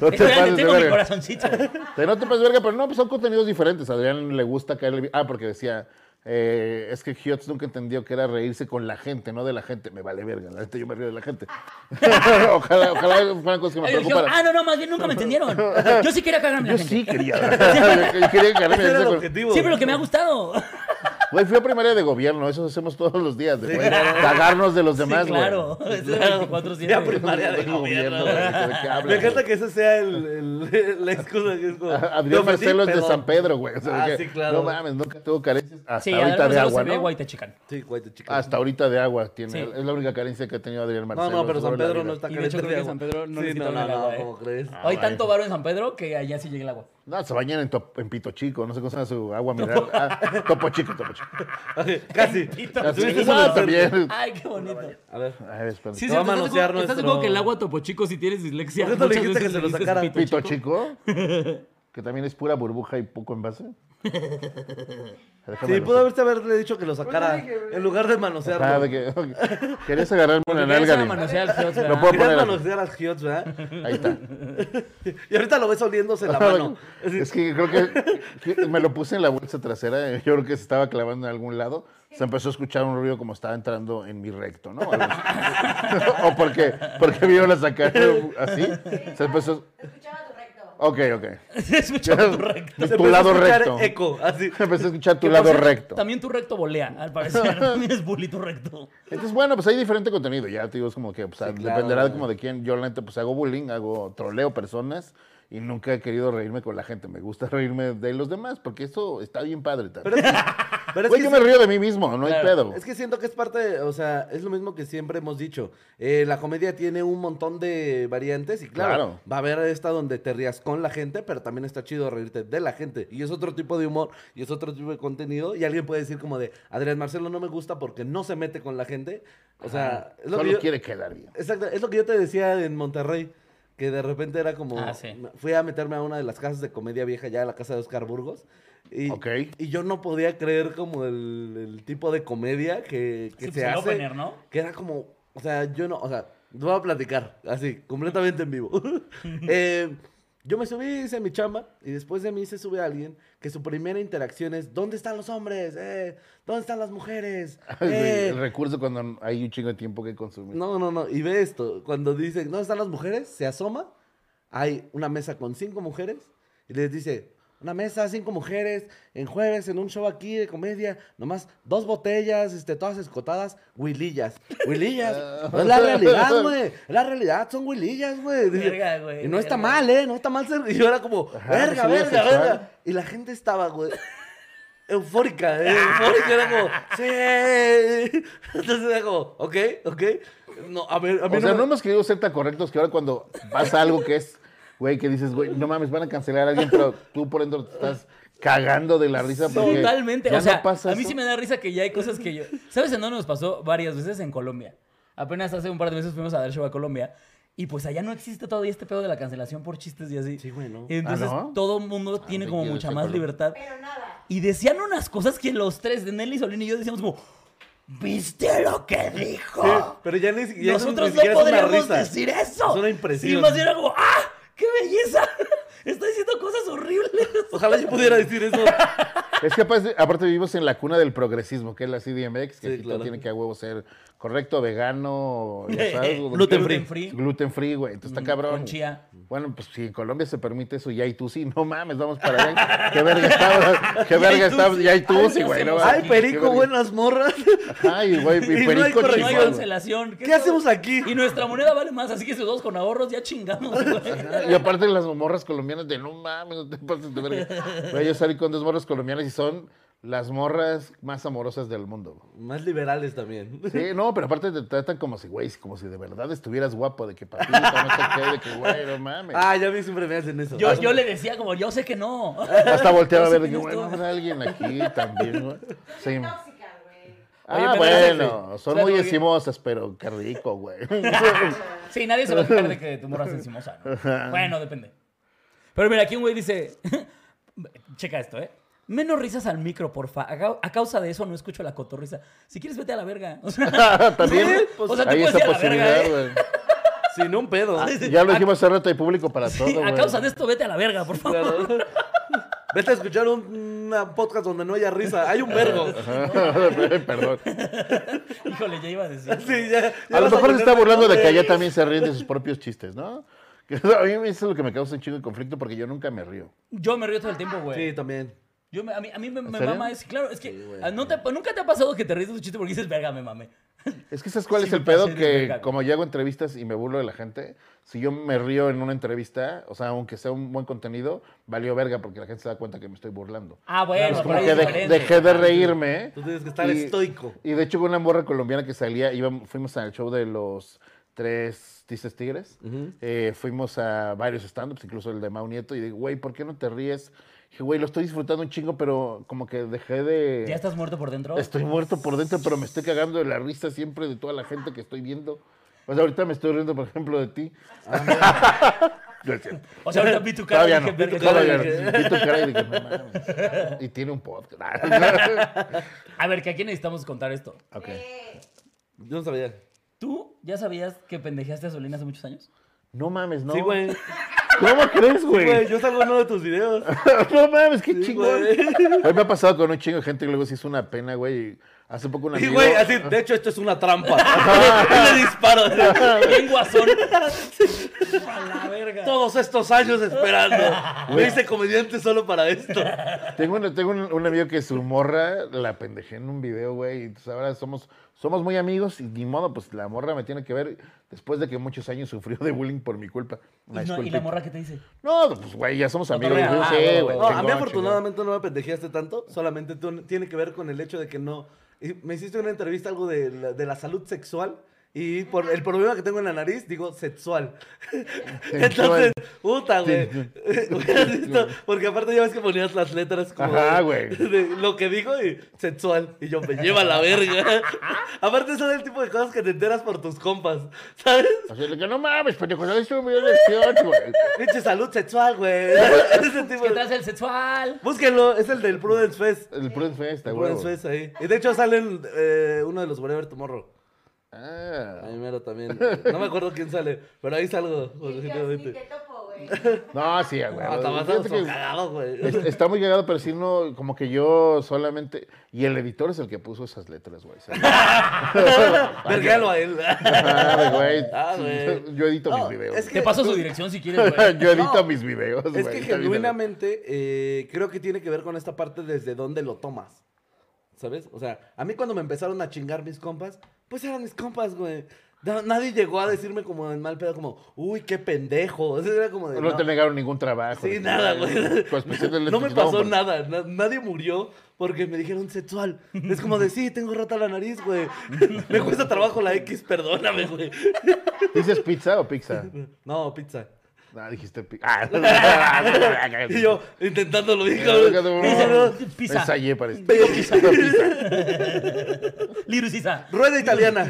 no te Estoy pases de tengo mi verga. corazoncito. Pero no te pases verga, pero no, pues son contenidos diferentes. A Adrián le gusta caerle bien. Ah, porque decía, eh, es que Hiots nunca entendió que era reírse con la gente, no de la gente. Me vale verga, la neta yo me río de la gente. ojalá, ojalá fueran cosas que me dijeron, preocuparan. ah, no, no, más bien nunca me entendieron. Yo sí quería cagarme Yo la gente. sí quería. yo, yo quería caerle Ese era el bien. objetivo. Sí, pero lo que me ha gustado. Güey, fui a primaria de gobierno, eso hacemos todos los días. de, güey, cagarnos de los demás, sí, güey. claro. Es 24-7. Ya primaria de De gobierno. güey, ¿de qué hablas, Me encanta güey? que ese sea el, el- la excusa que es como... Adrián ofendí, Marcelo es de pero- San Pedro, güey. O sea, Ah, que, sí, claro. No mames, nunca tuvo carencias. Hasta Sí, ahorita de agua, ¿no? guay te chican. Sí, güey, te chica. Hasta ahorita de agua tiene. Sí. Es la única carencia que ha tenido Adrián No, Marcelo. no, pero San sobre la Pedro vida. no está Y de hecho caliente creo que de San. Pedro no Sí, necesita no, el no, agua, no, ¿eh? ¿cómo crees? Ah, Hay bueno. tanto varo en San Pedro que allá sí llega el agua. No, se bañan en, top- en Pito Chico, no sé cómo se llama su agua mineral. Ah, topo Chico, Topo Chico. Casi. Pito ah, también. Ay, qué bonito. A ver. A ver, espérame. Sí, Te va a ¿estás de manosear acuerdo- ¿Estás de nuestro- acuerdo que el agua topo chico si tienes dislexia? ¿Por qué no le dijiste que se lo sacara? Pito Chico, que también es pura burbuja y poco envase. Sí, pudo sé. haberte haberle dicho que lo sacara en lugar de Ah, manosearlo. de que, querías agarrarme una nalga. de- manosear al Lo ¿verdad? puedo Querías poner así. manosear a Hiots, ¿verdad? Ahí está. Y ahorita lo ves oliéndose la mano. Es que creo que, que me lo puse en la bolsa trasera. Yo creo que se estaba clavando en algún lado. Se empezó a escuchar un ruido como estaba entrando en mi recto, ¿no? O porque, porque vieron a sacar así. Se empezó. Escuchaba. Ok, ok. Se escucha tu recto. Tu lado recto. Eco, así. Empecé a escuchar tu lado recto. También tu recto volea, al parecer. También es bully tu recto. Entonces, bueno, pues hay diferente contenido. Ya te digo, es como que pues, claro, dependerá güey. como de quién. Yo, la neta, pues hago bullying, hago troleo personas y nunca he querido reírme con la gente. Me gusta reírme de los demás porque eso está bien padre también. Pero pero es Güey, que yo me río de mí mismo, no hay pedo. Es que siento que es parte, de- o sea, es lo mismo que siempre hemos dicho. Eh, la comedia tiene un montón de variantes y claro, Claro. va a haber esta donde te rías con la gente, pero también está chido reírte de la gente. Y es otro tipo de humor y es otro tipo de contenido. Y alguien puede decir como de, Adrián Marcelo no me gusta porque no se mete con la gente. O sea, es lo Solo que yo- quiere quedar bien. Exacto, es lo que yo te decía en Monterrey, que de repente era como, Ah, sí. fui a meterme a una de las casas de comedia vieja, ya a la casa de Oscar Burgos, y, y yo no podía creer como el, el tipo de comedia que, que Sí, se pues, el hace, opener, ¿no? que era como, o sea, yo no, o sea, te voy a platicar, así, completamente en vivo. Eh, Yo me subí, hice mi chamba, y después de mí se sube alguien que su primera interacción es, ¿dónde están los hombres? Eh, ¿Dónde están las mujeres? Güey, Eh". El recurso cuando hay un chingo de tiempo que consumir. No, no, no. Y ve esto. Cuando dicen, ¿dónde están las mujeres? Se asoma. Hay una mesa con cinco mujeres. Y les dice, una mesa, cinco mujeres, en jueves, en un show aquí de comedia. Nomás dos botellas, este, todas escotadas. Huilillas. Huilillas. No es la realidad, güey. Es la realidad, son huilillas, güey. Verga, güey, Y no está verga. mal, ¿eh? No está mal ser. Y yo era como, Ajá, verga, verga, sexual. verga. Y la gente estaba, güey. Eufórica, eh, eufórica, era como, sí. Entonces era como, ok, ok. No, a ver, a mí O sea, me- no hemos querido ser tan correctos que ahora cuando pasa algo que es, güey, que dices, güey, no mames, van a cancelar a alguien, pero tú por dentro te estás cagando de la risa porque Totalmente. ya O sea, no pasa a mí eso. sí me da risa que ya hay cosas que yo. ¿Sabes en dónde nos pasó varias veces? En Colombia. Apenas hace un par de meses fuimos a dar show a Colombia. Y pues allá no existe todavía este pedo de la cancelación por chistes y así. Sí, güey, ¿no? Entonces ¿Ah, no? todo el mundo tiene sí, como mucha más libertad. Pero nada. Y decían unas cosas que los tres, de Nelly, Solín y yo, decíamos como, ¿viste lo que dijo? Sí, pero ya ni, ya Nosotros ni no es una podríamos risa. decir eso. Es una impresión. Sí, más bien era como, ¡ah! ¡Qué belleza! Está diciendo cosas horribles. Ojalá yo pudiera decir eso. Es que aparte, aparte vivimos en la cuna del progresismo, que es la CDMX, que Sí, aquí todo claro. tiene que a huevo ser correcto, vegano, ya sabes, Gluten free. free. Gluten free, güey. Entonces está cabrón. Con chía. Bueno, pues si en Colombia se permite eso, ya hay tú sí, no mames, vamos para allá. ¿Qué verga está? ¿Qué verga está? Ya hay tú sí, güey. No, Ay, perico, buenas morras. Ay, güey, Y mi no hay perico No hay cancelación. ¿Qué hacemos aquí? Y nuestra moneda vale más, así que si todos con ahorros ya chingamos, güey. Y aparte las morras colombianas de no mames, no te pases de verga. Güey, yo salí con dos morras colombianas y son las morras más amorosas del mundo. Más liberales también. Sí, no, pero aparte te tratan como si, güey, como si de verdad estuvieras guapo, de que papito, no sé qué, de que, güey, no mames. Ah, ya a mí siempre me hacen eso. Yo, yo le decía como, yo sé que no. Hasta volteaba a ver de que, no estoy- habrá alguien aquí también, güey. Sí. Güey. Ah, Oye, bueno, son muy encimosas, pero qué rico, güey. Sí, nadie se va a quejar de que tu morra es encimosa, ¿no? Bueno, depende. Pero mira, aquí un güey dice, checa esto, ¿eh? Menos risas al micro, porfa. A, a causa de eso no escucho la cotorrisa. Si quieres, vete a la verga. O sea, También, Sí, o sea, hay puedes esa posibilidad, verga, güey. Sin un pedo. Ya lo dijimos hace rato, hay público para todo, a causa de esto, vete a la verga, por favor. Claro. Vete a escuchar un una podcast donde no haya risa. Hay un vergo. Perdón. Híjole, ya iba a decir. Sí, ya- ya A lo mejor se está burlando de que allá también se ríen de sus propios chistes, ¿no? Que A mí eso es lo que me causa un chingo de conflicto porque yo nunca me río. Yo me río todo el tiempo, güey. Sí, también. Yo me- a mí, a mí me, mama es, claro, es que Sí, güey. ¿no te- nunca te ha pasado que te ríes de tu chiste porque dices, verga, me mame. Es que ¿sabes cuál Sí, es el pedo? Que verga, como yo hago entrevistas y me burlo de la gente, si yo me río en una entrevista, o sea, aunque sea un buen contenido, valió verga porque la gente se da cuenta que me estoy burlando. Ah, bueno, Es como que es de- diferente. dejé de reírme. Tú tienes que estar Y- estoico. Y de hecho, con una morra colombiana que salía, íbamos, fuimos al show de los tres Tices Tigres. Eh, fuimos a varios stand-ups, incluso el de Mau Nieto. Y digo, güey, ¿por qué no te ríes? Dije, güey, lo estoy disfrutando un chingo, pero como que dejé de. ¿Ya estás muerto por dentro? Estoy muerto por dentro, pero me estoy cagando de la risa siempre de toda la gente que estoy viendo. O sea, ahorita me estoy riendo, por ejemplo, de ti. No es cierto. O sea, ahorita vi tu cara Todavía y dije, no. Todavía no. Vi tu cara y dije, no mames. Y tiene un podcast. A ver, que aquí necesitamos contar esto. ok. Eh, Yo no sabía. ¿Tú ya sabías que pendejeaste a Solín hace muchos años? No mames, no. Sí, güey. ¿Cómo crees, Sí, güey? yo salgo en uno de tus videos. no mames, qué Sí, chingón. güey. Hoy me ha pasado con un chingo de gente y luego sí es una pena, güey. Hace poco un Y amigo... güey, así, de hecho, esto es una trampa. Le disparo. Bien guasón. A la verga. Todos estos años esperando. Me hice comediante solo para esto. Tengo, un, tengo un, un amigo que su morra la pendejé en un video, güey. Y entonces ahora somos, somos muy amigos y ni modo, pues la morra me tiene que ver después de que muchos años sufrió de bullying por mi culpa. Y, Una no- y la morra, ¿qué te dice? No, pues güey, ya somos amigos. Ah, güey. No, a mí chingón, afortunadamente no me pendejeaste tanto, solamente tú- tiene que ver con el hecho de que no... Me hiciste una entrevista algo de la, de la salud sexual y por el problema que tengo en la nariz, digo sexual. Entonces, puta, güey. Porque aparte ya ves que ponías las letras como Ajá, de- güey. de lo que dijo y sexual. Y yo, me lleva la verga. aparte son el tipo de cosas que te enteras por tus compas, ¿sabes? Así de que no mames, pendejo, no video de 18, güey. Pinche salud sexual, güey. Ese tipo ¿Qué traes el sexual? Búsquenlo, es el del Prudence Fest. El Prudence Fest, El güey. Prudence Fest ahí. Y de hecho salen eh, uno de los Whatever Tomorrow. Ah. Ahí mero también. No me acuerdo quién sale, pero ahí salgo. te, ni positivamente. te topo, güey. No, sí, güey. No, cagado, güey. es- Está muy cagado, pero sí no, como que yo solamente. Y el editor es el que puso esas letras, güey. Verguelo a él. Ah, güey. Ah, güey. Yo edito No, mis videos. es que- Te paso su dirección si quieres, güey. Yo edito No, mis videos. Es güey, que genuinamente eh, creo que tiene que ver con esta parte desde dónde lo tomas. ¿Sabes? O sea, a mí cuando me empezaron a chingar mis compas, pues eran mis compas, güey. Na- Nadie llegó a decirme como en mal pedo, como, uy, qué pendejo. O sea, era como de, No, no. te negaron ningún trabajo. Sí, nada, güey. Especial de No me pasó por- nada. na- nadie murió porque me dijeron sexual. Es como de, sí, tengo rota la nariz, güey. Me cuesta trabajo la X, perdóname, güey. ¿Dices pizza o pizza? No, pizza. Ah, dijiste pizza. Y yo intentándolo, dije, Pizza. Ensayé para esto. Pero- Pizza. Liru Sisa. Rueda italiana.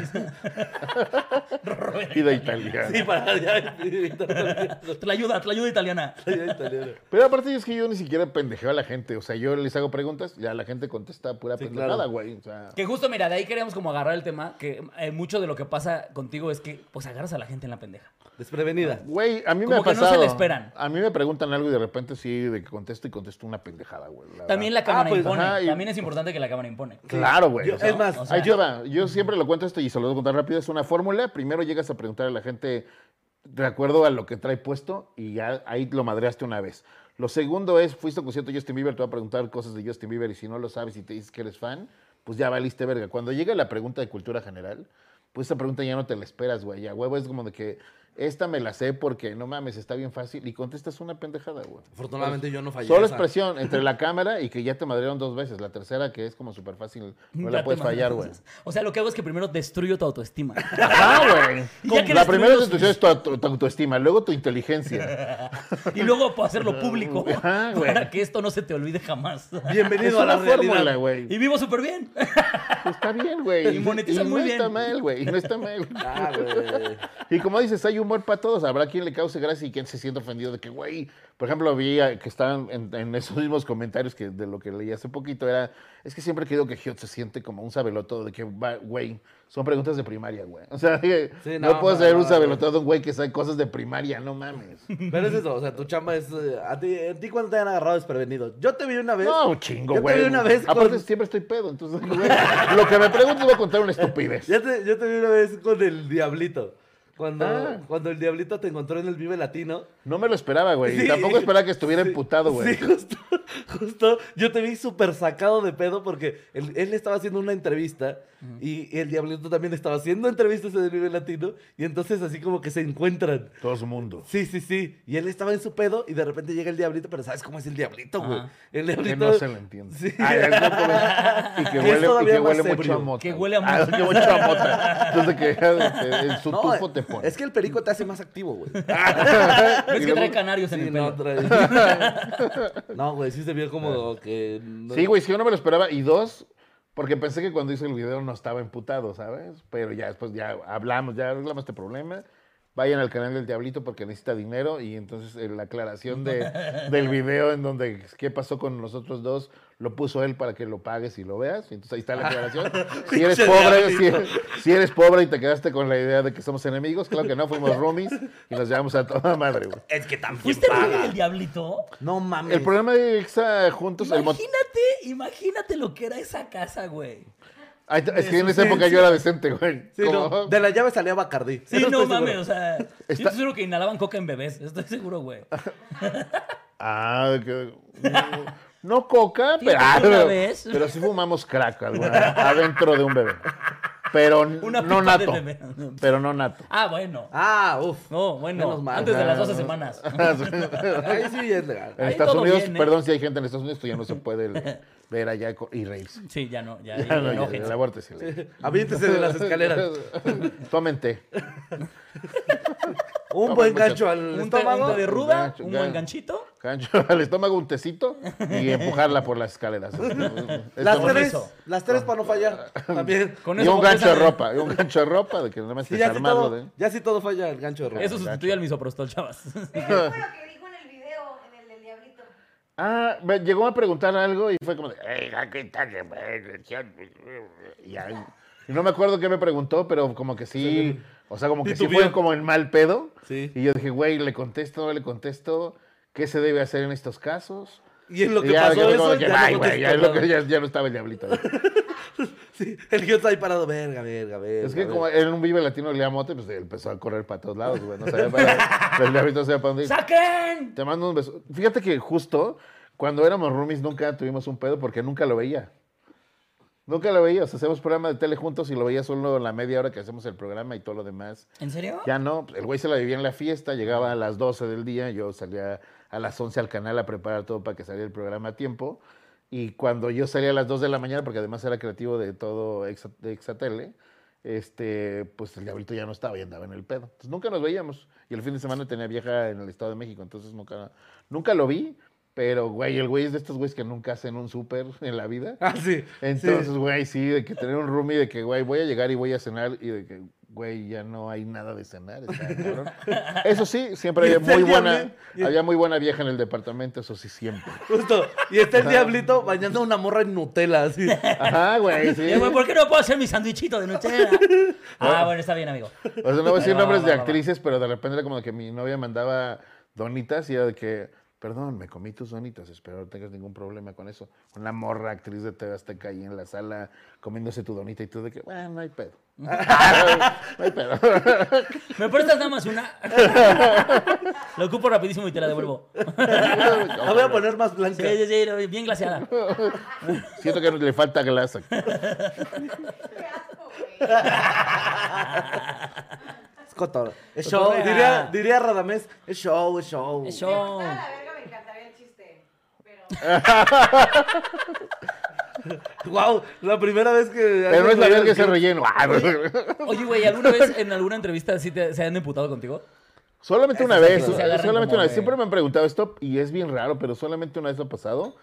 Pida italiana. Sí, para allá. Te la ayuda, te la ayuda italiana. italiana. Pero aparte es que yo ni siquiera pendejeo a la gente. O sea, yo les hago preguntas y ya la gente contesta pura Sí, pendejada, claro. güey. O sea, Que justo, mira, de ahí queríamos como agarrar el tema, que eh, mucho de lo que pasa contigo es que, pues, agarras a la gente en la pendeja. Desprevenida. güey, a mí me Como ha que no se le esperan. A mí me preguntan algo y de repente sí, de que contesto y contesto una pendejada, güey. la También verdad. la cámara pues, impone. ajá, y- También es importante que la cámara impone. Claro, güey. Yo- o sea, es más, o sea- va. Yo siempre lo cuento esto y se lo voy a contar rápido. Es una fórmula. Primero llegas a preguntar a la gente de acuerdo a lo que trae puesto y ya ahí lo madreaste una vez. Lo segundo es, fuiste a un concierto de Justin Bieber, te va a preguntar cosas de Justin Bieber y si no lo sabes y te dices que eres fan, pues ya valiste verga. Cuando llega la pregunta de cultura general, pues esa pregunta ya no te la esperas, güey. Ya huevo es como de que esta me la sé porque no mames, está bien fácil y contestas una pendejada, güey. Afortunadamente yo no fallé. Solo es esa. presión entre la cámara y que ya te madrearon dos veces. La tercera, que es como súper fácil, no Ya la puedes fallar, güey. O sea, lo que hago es que primero destruyo tu autoestima. Ajá, güey. La primera institución es tu, auto- tu autoestima, luego tu inteligencia. y luego puedo hacerlo público Ajá, para que esto no se te olvide jamás. Bienvenido Es a la fórmula, güey. Y vivo súper bien. Está bien, güey. Y monetiza no muy bien. está mal, güey. y No está mal. Ah, güey. Y como dices, hay humor para todos. Habrá quien le cause gracia y quien se sienta ofendido de que, güey, por ejemplo, vi que estaban en, en esos mismos comentarios que de lo que leí hace poquito, era, es que siempre he querido que Giot se siente como un sabelotodo, de que, güey, son preguntas de primaria, güey. O sea, Sí, no, no, puedo no, ser un sabelotodo de un güey que sabe cosas de primaria, no mames. Pero es eso, o sea, tu chamba es. eh, a ti, a ti cuando te han agarrado desprevenido. Yo te vi una vez. No, chingo, Yo güey. te vi una vez. Aparte, con- siempre estoy pedo, entonces, güey, lo que me preguntes voy a contar una estupidez. Te- yo te vi una vez con el Diablito. Cuando, Ah. cuando el Diablito te encontró en el Vive Latino. No me lo esperaba, güey. y Sí. tampoco esperaba que estuviera Sí, emputado, güey. Sí, justo, justo. Yo te vi súper sacado de pedo porque él, él estaba haciendo una entrevista y el Diablito también estaba haciendo entrevistas en el Vive Latino y entonces así como que se encuentran. Todo su mundo. Sí, sí, sí. Y él estaba en su pedo y de repente llega el Diablito, pero ¿sabes cómo es el Diablito, güey? El Que Diablito... no se lo entiende. Sí. Ah, es que- y que Que es huele, y que huele mucho a mota. Que huele a Ah, mota. que huele mucho a mota. Entonces que que en su No, tufo te pone. Es que el perico te hace más activo, güey. ¿Ves Y que trae canarios en Sí, el no, pelo? trae- no, güey, sí se vio como que... no- Sí, güey, sí, yo no me lo esperaba. Y dos, porque pensé que cuando hice el video no estaba emputado, ¿sabes? Pero ya después ya hablamos, ya arreglamos este problema. Vayan al canal del Diablito porque necesita dinero. Y entonces eh, la aclaración de, del video en donde qué pasó con nosotros dos lo puso él para que lo pagues y lo veas. Entonces ahí está la aclaración. Si eres pobre, si, eres pobre y te quedaste con la idea de que somos enemigos, claro que no, fuimos roomies y nos llevamos a toda madre, güey. Es que también ¿Fuiste el paga. del diablito? No mames. El programa de Exa juntos, el Imagínate, imagínate lo que era esa casa, güey. Ay, es que en esa época yo era decente, güey. Sí, no, de la llave salía Bacardí. Sí, Eso no mames, seguro. o sea, yo Está- estoy seguro que inhalaban coca en bebés, estoy seguro, güey. Ah, que... No coca, pero, ah, pero, sí fumamos crack alguna, adentro de un bebé. Pero Una no nato. bebé. Pero no nato. Ah, bueno. Ah, uff. No, bueno, Menos mal. antes de las Ah, 12 semanas. Ahí sí es legal. En Ahí Estados Unidos, bien, ¿eh? perdón si hay gente en Estados Unidos, esto ya no se puede le- ver allá y reírse. Sí, ya no, ya, Ya ya, no, ya, aborto es ilegal. Aviéntese de las escaleras. Tomen té. Un buen gancho al estómago. un de ruda, gancho, un buen ganchito. Gancho al estómago, un tecito y empujarla por las escaleras. Las tres, las tres para no fallar. También. Con y un gancho de ropa, y un gancho de ropa, de que nada más Sí, que ya, si armarlo todo, de... ya si todo falla, el gancho de ropa. Eso sustituye al misoprostol, chavas. Eso fue lo que dijo en el video, en el del Diablito. Ah, me llegó a preguntar algo y fue como de, "Ey, aquí está que me- y no me acuerdo qué me preguntó, pero como que sí, o sea, como que sí fue como en mal pedo. Sí. Y yo dije, güey, le contesto, le contesto, ¿qué se debe hacer en estos casos? Y en lo que ya, pasó yo eso, ya no ay, güey, ya, lo que- ya- ya no estaba el diablito. Sí, el guion está ahí parado, verga, verga, verga. Es que verga. como en un Vive Latino le mote, pues empezó a correr para todos lados, güey. No sabía para, el diablito no sabía para dónde ir. ¡Saquen! Te mando un beso. Fíjate que justo cuando éramos roomies nunca tuvimos un pedo porque nunca lo veía. Nunca lo veía. O sea, hacemos programa de tele juntos y lo veía solo la media hora que hacemos el programa y todo lo demás. ¿En serio? Ya no, el güey se la vivía en la fiesta, llegaba a las 12 del día, yo salía a las 11 al canal a preparar todo para que saliera el programa a tiempo. Y cuando yo salía a las 2 de la mañana, porque además era creativo de todo Exa, de Exatele, este, pues el diablito ya no estaba, ya andaba en el pedo. Entonces nunca nos veíamos. Y el fin de semana tenía vieja en el Estado de México, entonces nunca, nunca lo vi. Pero, güey, el güey es de estos güeyes que nunca hacen un súper en la vida. Ah, sí. Entonces, sí. güey, sí, de que tener un roomie de que, güey, voy a llegar y voy a cenar y de que, güey, ya no hay nada de cenar. está. Eso sí, siempre había muy buena, había muy buena vieja en el departamento, eso sí, siempre. Justo. Y está el diablito bañando una morra en Nutella, así. Ajá, güey, sí. Güey, ¿Por qué no puedo hacer mi sándwichito de Nutella? ah, bueno, está bien, amigo. O sea, no voy a decir nombres de actrices, pero de repente era como que mi novia mandaba donitas y era de que, perdón, me comí tus donitas, espero no tengas ningún problema con eso. Una morra actriz de TV Azteca ahí en la sala comiéndose tu donita y tú de que, bueno, no hay pedo. no hay pedo. ¿Me prestas nada más una? Lo ocupo rapidísimo y te la devuelvo. La voy a poner más blanca. Sí, sí, sí, bien glaseada. Siento que le falta glasa. Es cotorro. Es show. Diría, diría Radamés, es show, es show. Es show. gustara la verga, me encantaría el chiste. Pero. Wow, la primera vez que. Pero no es la verga ese me- relleno. Ah. Oye, güey, ¿alguna vez en alguna entrevista sí te, se han emputado contigo? Solamente una vez, que se solamente una vez. de- Siempre me han preguntado esto y es bien raro, pero solamente una vez ha pasado.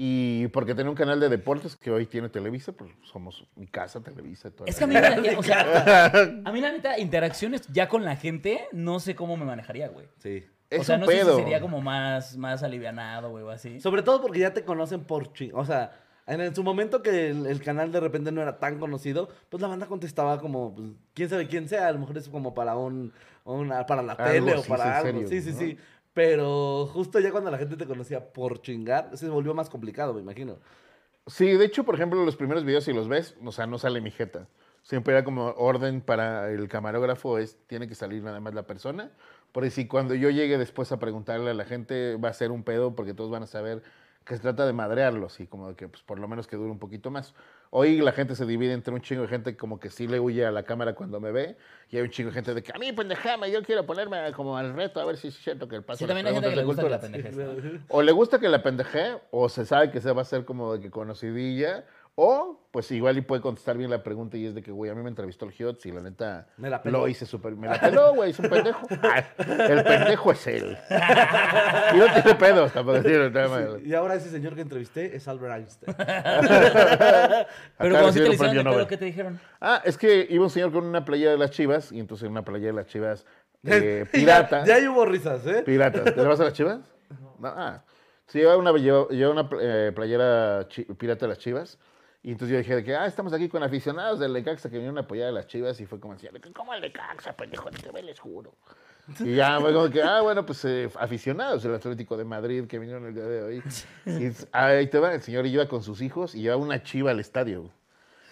Y porque tenía un canal de deportes que hoy tiene Televisa, pues somos mi casa, Televisa. y toda Es que a mí, la, o sea, a mí la neta, interacciones ya con la gente, no sé cómo me manejaría, güey. Sí. Es o sea, un no pedo. sé si sería como más, más alivianado, güey, o así. Sobre todo porque ya te conocen por ching. O sea, en, en su momento que el, el canal de repente no era tan conocido, pues la banda contestaba como, pues, quién sabe quién sea. A lo mejor es como para un, una- para la Algo tele o para algo. serio, sí, sí, ¿no? sí. Pero justo ya cuando la gente te conocía por chingar, se volvió más complicado, me imagino. Sí, de hecho, por ejemplo, los primeros videos, si los ves, o sea, no sale mi jeta. Siempre era como orden para el camarógrafo, es tiene que salir nada más la persona. Porque si cuando yo llegue después a preguntarle a la gente, va a ser un pedo porque todos van a saber que se trata de madrearlos y como de que pues, por lo menos que dure un poquito más. Hoy la gente se divide entre un chingo de gente como que sí le huye a la cámara cuando me ve y hay un chingo de gente de que a mí pendejame, yo quiero ponerme como al reto a ver si es cierto que el paso Sí, también hay gente que le gusta que. O le gusta que la pendeje, o se sabe que se va a hacer como de que conocidilla, o pues igual y puede contestar bien la pregunta y es de que, güey, a mí me entrevistó el Giotz y la neta Me la peló. lo hice súper... Me la peló, güey, es un pendejo. Ah, el pendejo es él. y no tiene pedos tampoco. tiene el tema de- Y ahora ese señor que entrevisté es Albert Einstein. Pero cuando sí te pedo, Nobel. ¿qué te dijeron? Ah, es que iba un señor con una playera de las chivas y entonces en una playera de las chivas eh, pirata. ya, ya ahí hubo risas, ¿eh? Pirata. ¿Te vas a las chivas? No. Ah. Sí, lleva una, lleva, una eh, playera chi- pirata de las chivas. Y entonces yo dije de que, ah, estamos aquí con aficionados del Lecaxa que vinieron a apoyar a las chivas. Y fue como decía, ¿cómo el Lecaxa, pendejo? Te ve, les juro. Y ya fue como que, ah, bueno, pues eh, aficionados del Atlético de Madrid que vinieron el día de hoy. Y ahí te va, el señor iba con sus hijos y llevaba una chiva al estadio.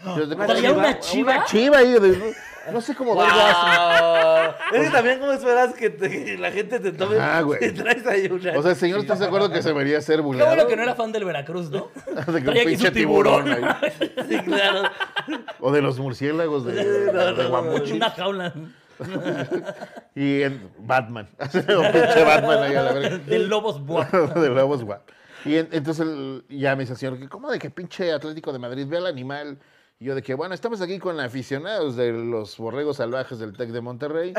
Yo, ¿Una ¿cómo chiva? ¿Una chiva? Una chiva ahí. de- no, sé cómo vergas. Wow. Es que también cómo esperas que, te- que la gente te tome Ah, güey. y traes ahí una O sea, el señor, ¿estás de acuerdo que se debería ser Qué bueno que no era fan del Veracruz, ¿no? De que un Traía aquí pinche su tiburón. ahí. Sí, claro. O de los murciélagos de, de. Una jaula. Y en Batman. o pinche Batman ahí a la verga. De lobos buah. de Lobos Guap. Y en- entonces el- ya me dice el señor, ¿cómo de que pinche Atlético de Madrid ve al animal? Y yo de que, bueno, estamos aquí con aficionados de los borregos salvajes del TEC de Monterrey.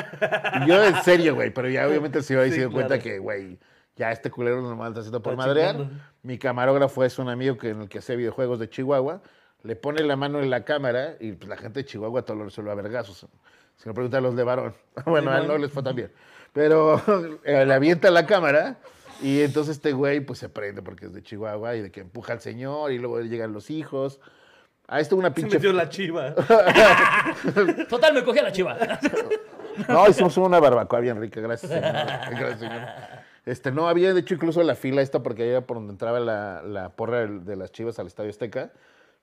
Y yo en serio, güey, pero ya obviamente Sí, se dio cuenta claro. que, güey, ya este culero normal está haciendo por Está madrear. chingando. Mi camarógrafo es un amigo que, en el que hace videojuegos de Chihuahua. Le pone la mano en la cámara y pues, la gente de Chihuahua todo lo resuelve a vergazos. Si me preguntan los de varón. Bueno, a él no les fue tan bien. Pero eh, le avienta la cámara y entonces este güey pues se prende porque es de Chihuahua y de que empuja al señor y luego llegan los hijos. Ah, esto una Se pinche. metió la chiva. Total, me cogí a la chiva. No, hicimos una barbacoa bien rica, gracias, señor. Gracias, señor. Este, no, había de hecho incluso la fila esta porque ahí era por donde entraba la, la porra de las chivas al Estadio Azteca.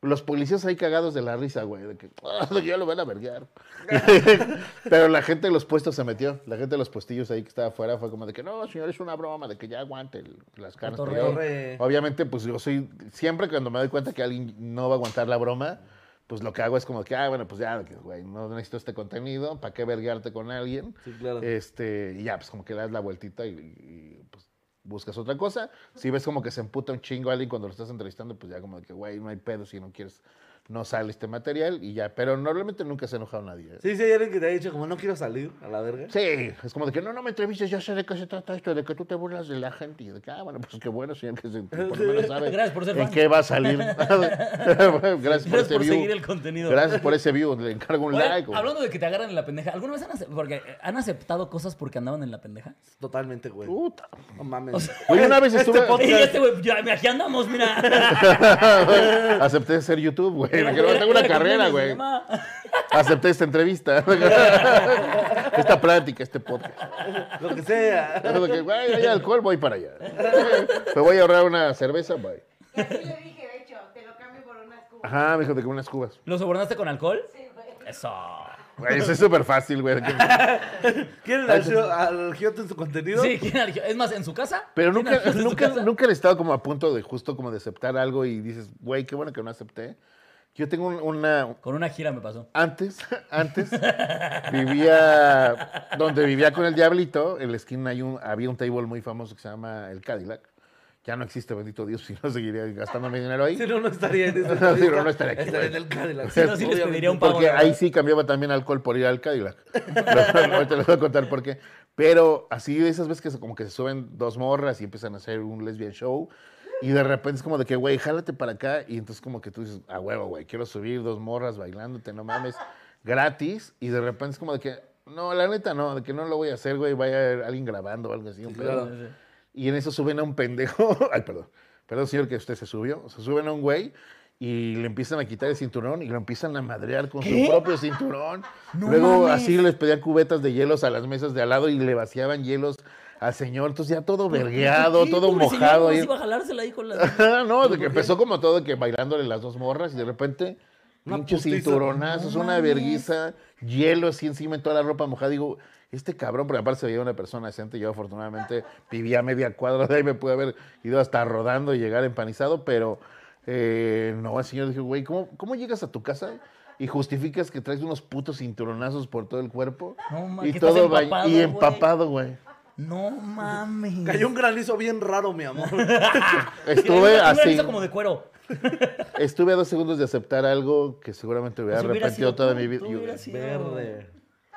Los policías ahí cagados de la risa, güey, de que "Ah, ya lo van a verguear. Pero la gente de los puestos se metió. La gente de los puestillos ahí que estaba afuera fue como de que no, señor, es una broma, de que ya aguante el- las. Pero Cotorree. obviamente, pues yo soy, siempre cuando me doy cuenta que alguien no va a aguantar la broma, pues lo que hago es como que, ah, bueno, pues ya, güey, no necesito este contenido, ¿para qué verguearte con alguien? Sí, claro. Este, y ya, pues como que das la vueltita y, y, pues buscas otra cosa. Si ves como que se emputa un chingo a alguien cuando lo estás entrevistando, pues ya como de que, güey, no hay pedo si no quieres, no sale este material y ya. Pero normalmente nunca se ha enojado nadie. ¿eh? Sí, sí, hay alguien que te ha dicho como no quiero salir a la verga. Sí, es como de que no, no me entrevistes, ya sé de qué se trata esto, de que tú te burlas de la gente y de que, ah, bueno, pues qué bueno, señor, que se, por lo menos sabe Gracias por ser en fan. qué va a salir. Gracias por Gracias ese por view. seguir el contenido. Gracias por ese view, le encargo un Oye, like. güey. hablando de que te agarran en la pendeja, ¿alguna vez han, acep- porque, eh, han aceptado cosas porque andaban en la pendeja? Totalmente, güey. Puta. No mames. Güey, una vez Este estuve... podcast- Y este güey, ya, mira, aquí andamos, mira. Acepté ser YouTube, güey. Me quiero tengo una carrera, güey. Acepté esta entrevista. esta plática, este podcast. Lo que sea. Como que, güey, hay alcohol, voy para allá. Me voy a ahorrar una cerveza, bye. Y así le dije, de hecho, te lo cambio por unas cubas. Ajá, me dijo de que unas cubas. ¿Lo sobornaste con alcohol? Sí, güey. Eso. Güey, eso es súper fácil, güey. ¿Quieren al, al en su contenido? Sí, ¿quién eligió? es más, en su casa. Pero ¿Quién nunca, nunca, casa? nunca he estado como a punto de justo como de aceptar algo y dices, güey, qué bueno que no acepté. Yo tengo un- una, Con una gira me pasó. Antes, antes, vivía donde vivía con el Diablito, en la esquina hay un, había un table muy famoso que se llama el Cadillac. Ya no existe, bendito Dios, si no seguiría gastando mi dinero ahí. Si no, no estaría en esa Si no, no estaría aquí, Estaría en el Cadillac. Si no, sí les pediría un. Porque ahí sí cambiaba también alcohol por ir al Cadillac. Lo- Ahorita les voy a contar por qué. Pero así de esas veces que como que se suben dos morras y empiezan a hacer un lesbian show. Y de repente es como de que, güey, jálate para acá. Y entonces como que tú dices, a huevo, güey, quiero subir dos morras bailándote, no mames, gratis. Y de repente es como de que, no, la neta no, de que no lo voy a hacer, güey, vaya a haber alguien grabando o algo así. un pedo. claro. Y en eso suben a un pendejo. Ay, perdón. Perdón, señor, que usted se subió. Se suben a un güey y le empiezan a quitar el cinturón y lo empiezan a madrear con su propio cinturón. No Luego mames. así les pedían cubetas de hielos a las mesas de al lado y le vaciaban hielos al señor. Entonces ya todo vergueado, todo Pobre señor, mojado. ¿cómo ahí. se iba a jalársela ahí con la... no, de que empezó como todo, que bailándole las dos morras y de repente, Una pinches putiza. cinturonazos, No una verguiza, hielo así encima en toda la ropa mojada. Digo, este cabrón, porque aparte se veía una persona decente. Yo afortunadamente vivía a media cuadra de ahí, me pude haber ido hasta rodando y llegar empanizado, pero eh, no, el señor dijo, güey, ¿cómo, ¿cómo llegas a tu casa? Y justificas que traes unos putos cinturonazos por todo el cuerpo. No, ma, y todo empapado, y empapado, güey. No mames. Cayó un granizo bien raro, mi amor. Estuve así. camisa como de cuero. Estuve a dos segundos de aceptar algo que seguramente hubiera Si hubiera arrepentido toda tú, mi vida. tú Y- hubieras sido- Verde.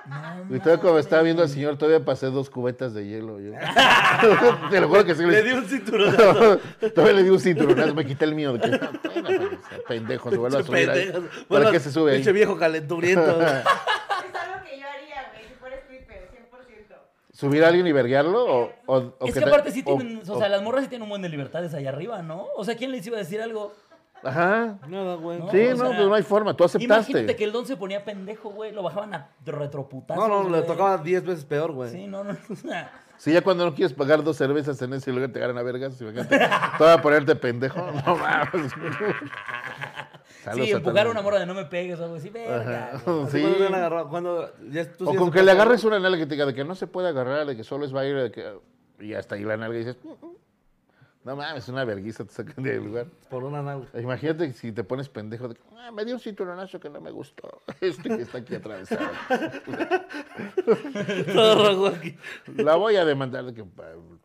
No Y todavía cuando estaba viendo al señor, todavía pasé dos cubetas de hielo. yo. Te lo juro que sí. Le Le di un cinturón. todavía le di un cinturonazo, me quité el mío. De que, "No, bueno, pues, pendejo, se vuelve a subir ahí. ¿Para Bueno, qué se sube ahí? Pinche viejo calenturiento. Es algo que yo haría, güey, si fuera stripper, 100%. ¿Subir a alguien y verguearlo? O, o- o Es que que te- aparte sí o- tienen, o, o- sea, las morras sí tienen un buen de libertades allá arriba, ¿no? O sea, ¿quién les iba a decir algo? Ajá. Nada, güey. No, Sí, no, sea, pues no hay forma. Tú Imagínate aceptaste. que el don se ponía pendejo, güey, lo bajaban a retroputazos. No, no, le güey. tocaba 10 veces peor, güey. Sí, no, no. Si ya cuando no quieres pagar dos cervezas en ese lugar te agarran a vergas, imagínate, todo a ponerte pendejo. No mames. Sí, empujar una morra de no me pegues o algo así, verga. Sí. Han agarrado- cuando ya tú O sí con que le agarres una nalga que te diga de que no se puede agarrar, de que solo es baile, de que... Y hasta ahí la nalga y dices, "Mm, mm". No mames, una verguiza te sacan del lugar. Por una nalga. Imagínate si te pones pendejo de que "Ah, me dio un cinturonazo que no me gustó. Este que está aquí atravesado. Todo rojo aquí. La voy a demandar de que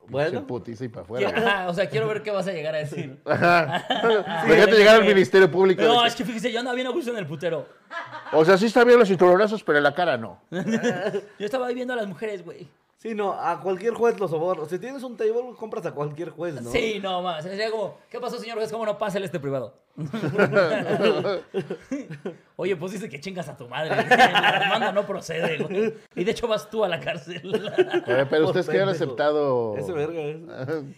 Bueno. pinche putiza y para afuera. ajá, o sea, quiero ver qué vas a llegar a decir. Imagínate llegar al Ministerio Público. No, que- es que fíjese, yo andaba bien a gusto en el putero. O sea, sí está bien los cinturonazos, pero en la cara no. Yo estaba ahí viendo a las mujeres, güey. Sí, no, a cualquier juez lo soborno. Si tienes un table, compras a cualquier juez, ¿no? Sí, no más. Sería como, ¿qué pasó, señor juez? ¿Cómo no pásale este privado? Oye, pues dice que chingas a tu madre. La demanda no procede, güey. Y de hecho vas tú a la cárcel. Pero Por ustedes que han aceptado. Ese verga es.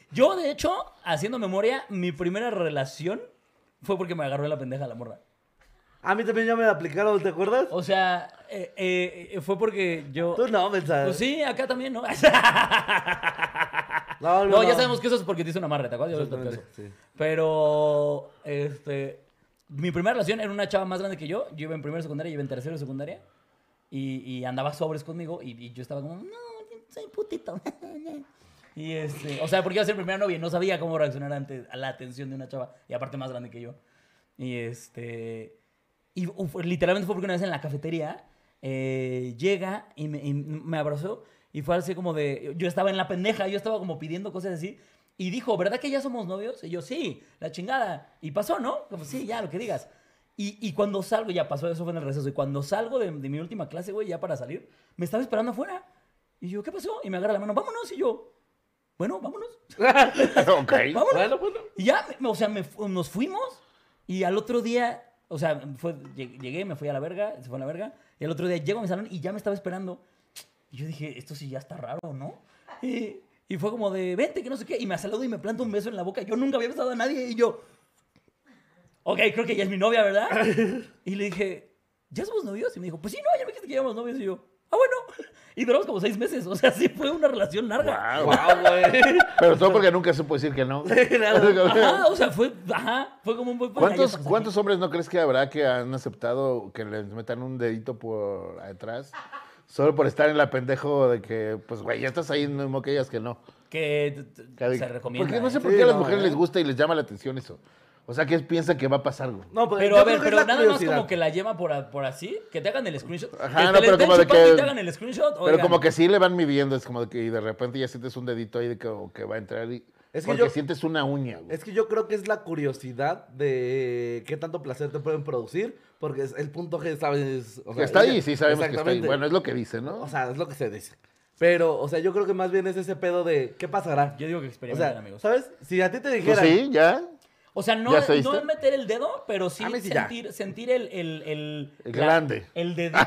Yo, de hecho, haciendo memoria, mi primera relación fue porque me agarró la pendeja la morra. A mí también ya me la aplicaron, ¿te acuerdas? O sea, eh, eh, fue porque yo... Tú no, mensaje. Pues sí, acá también, ¿no? No, No, ya sabemos que eso es porque te hizo una amarre, ¿te acuerdas? Exactamente, eso. sí. Pero, este, mi primera relación era una chava más grande que yo. Yo iba en primero de secundaria, yo iba en tercero de secundaria. Y, y andaba sobres conmigo y, y yo estaba como, no, soy putito. y este, o sea, porque iba a ser primera novia y no sabía cómo reaccionar ante a la atención de una chava. Y aparte más grande que yo. Y este, y uf, literalmente fue porque una vez en la cafetería eh, llega y me, y me abrazó y fue así como de, yo estaba en la pendeja, yo estaba como pidiendo cosas así. Y dijo, ¿verdad que ya somos novios? Y yo, sí, la chingada. Y pasó, ¿no? Como, sí, ya, lo que digas. Y, y cuando salgo, ya pasó, eso fue en el receso. Y cuando salgo de, de mi última clase, güey, ya para salir, me estaba esperando afuera. Y yo, ¿qué pasó? Y me agarra la mano, vámonos. Y yo, bueno, vámonos. ok. Vámonos. Bueno, bueno. Y ya, o sea, me nos fuimos y al otro día, o sea, fue, lleg- llegué, me fui a la verga, se fue a la verga, y al otro día llego a mi salón y ya me estaba esperando. Y yo dije, esto sí ya está raro, ¿no? Y, y fue como de, vente, que no sé qué, y me saludo y me planta un beso en la boca. Yo nunca había besado a nadie y yo, ok, creo que ya es mi novia, ¿verdad? Y le dije, ¿ya somos novios? Y me dijo, pues sí, no, ya me dijiste que ya éramos novios. Y yo, ah, bueno. Y duramos como seis meses, o sea, sí fue una relación larga. Wow. Wow, güey. Pero todo porque nunca se puede decir que no. Ajá, o sea, fue, ajá, fue como un buen ¿Cuántos, ¿Cuántos hombres no crees que habrá que han aceptado que les metan un dedito por atrás? Solo por estar en la pendejo de que, pues, güey, ya estás ahí, no mismo que ellas que no. que se recomienda. Porque no sé ¿eh? por Sí, qué a las no, mujeres eh. les gusta y les llama la atención eso. O sea, que piensan que va a pasar, güey. No, pues, Pero a ver, pero nada más como que la lleva por, a- por así, que te hagan el screenshot. Ajá, que no, te le pero estén como de chupando que- y te hagan el screenshot. Pero oigan. como que sí le van midiendo, es como de que y de repente ya sientes un dedito ahí de que, o que va a entrar y... Es que porque yo- sientes una uña, güey. Es que yo creo que es la curiosidad de qué tanto placer te pueden producir, porque es el punto G, ¿sabes? O sea, está ahí, ella- sí sabemos que está ahí. Exactamente. Bueno, es lo que dice, ¿no? O sea, es lo que se dice. Pero, o sea, yo creo que más bien es ese pedo de ¿qué pasará? Yo digo que O experimenten, sea, amigos. ¿sabes? Si a ti te Pues dijeran... sí, ya. O sea, no, no meter el dedo, pero sí, A mí sí ya. sentir, sentir el, el, el, El la- grande. El dedito.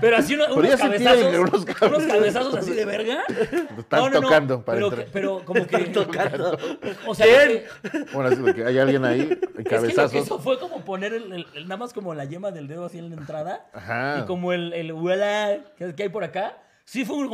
pero así uno- unos cabezazos. unos unos, cabezazos. cabezazos así de verga. están tocando para pero, entrar. que- pero como que. Tocando. O sea, ¿Quién? que- Bueno, así que hay alguien ahí, Es que lo que cabezazos. hizo fue como poner el, el- el- nada más como la yema del dedo así en la entrada. Ajá. Y como el, el huela que, hay por acá. Sí fue un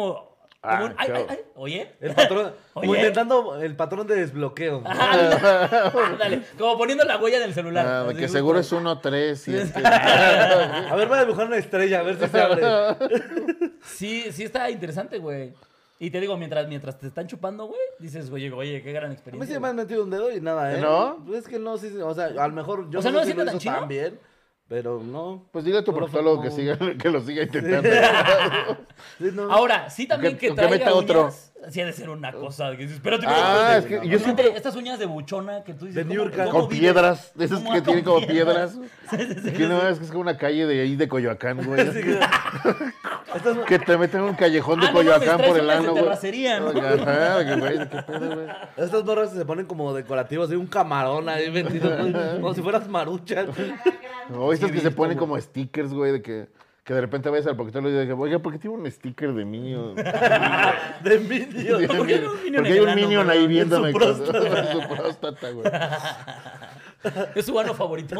como Ah, un- ay, qué- ay, ay, oye. El patrón, como intentando el patrón de desbloqueo. Dale, como poniendo la huella del celular. Ah, que seguro es 1, 3, 7. A ver, voy a dibujar una estrella, a ver si se abre. Sí, sí está interesante, güey. Y te digo, mientras, mientras te están chupando, güey, dices, oye, oye, qué gran A mí experiencia. sí me han metido un dedo y nada, ¿eh? ¿No? Pues es que no, sí, sí, o sea, a lo mejor yo O sea, no, ¿no sé se si lo tan bien, pero no. Pues dile a tu proctólogo que, siga, que lo siga intentando. Sí, no. Ahora, sí también Que- que, que traiga meta otro. Uñas, sí ha de ser una cosa. Que dices, espérate, Ah, es que yo Imagínate siempre- Estas uñas de buchona que tú dices. De ¿cómo- Niurka. cómo Con piedras, de esas ¿Cómo que tienen como piedras? Que no es que es como una calle de ahí de Coyoacán, güey. Que te meten en un callejón de Ah, Coyoacán por el de ano, güey. terracería, ¿no? Ajá, de que, güey, ¿qué pedo, güey? Estas morras se ponen como decorativos, hay un camarón ahí vendido, como si fueras marucha. O estas que se ponen como stickers, güey, de que, que de repente ves al proctólogo y dices, oiga, ¿por qué tiene un sticker de niño? De Minion. ¿Por qué un Minion Porque hay un minion ahí En su viéndome. próstata. Su próstata, güey. Es su ano favorito.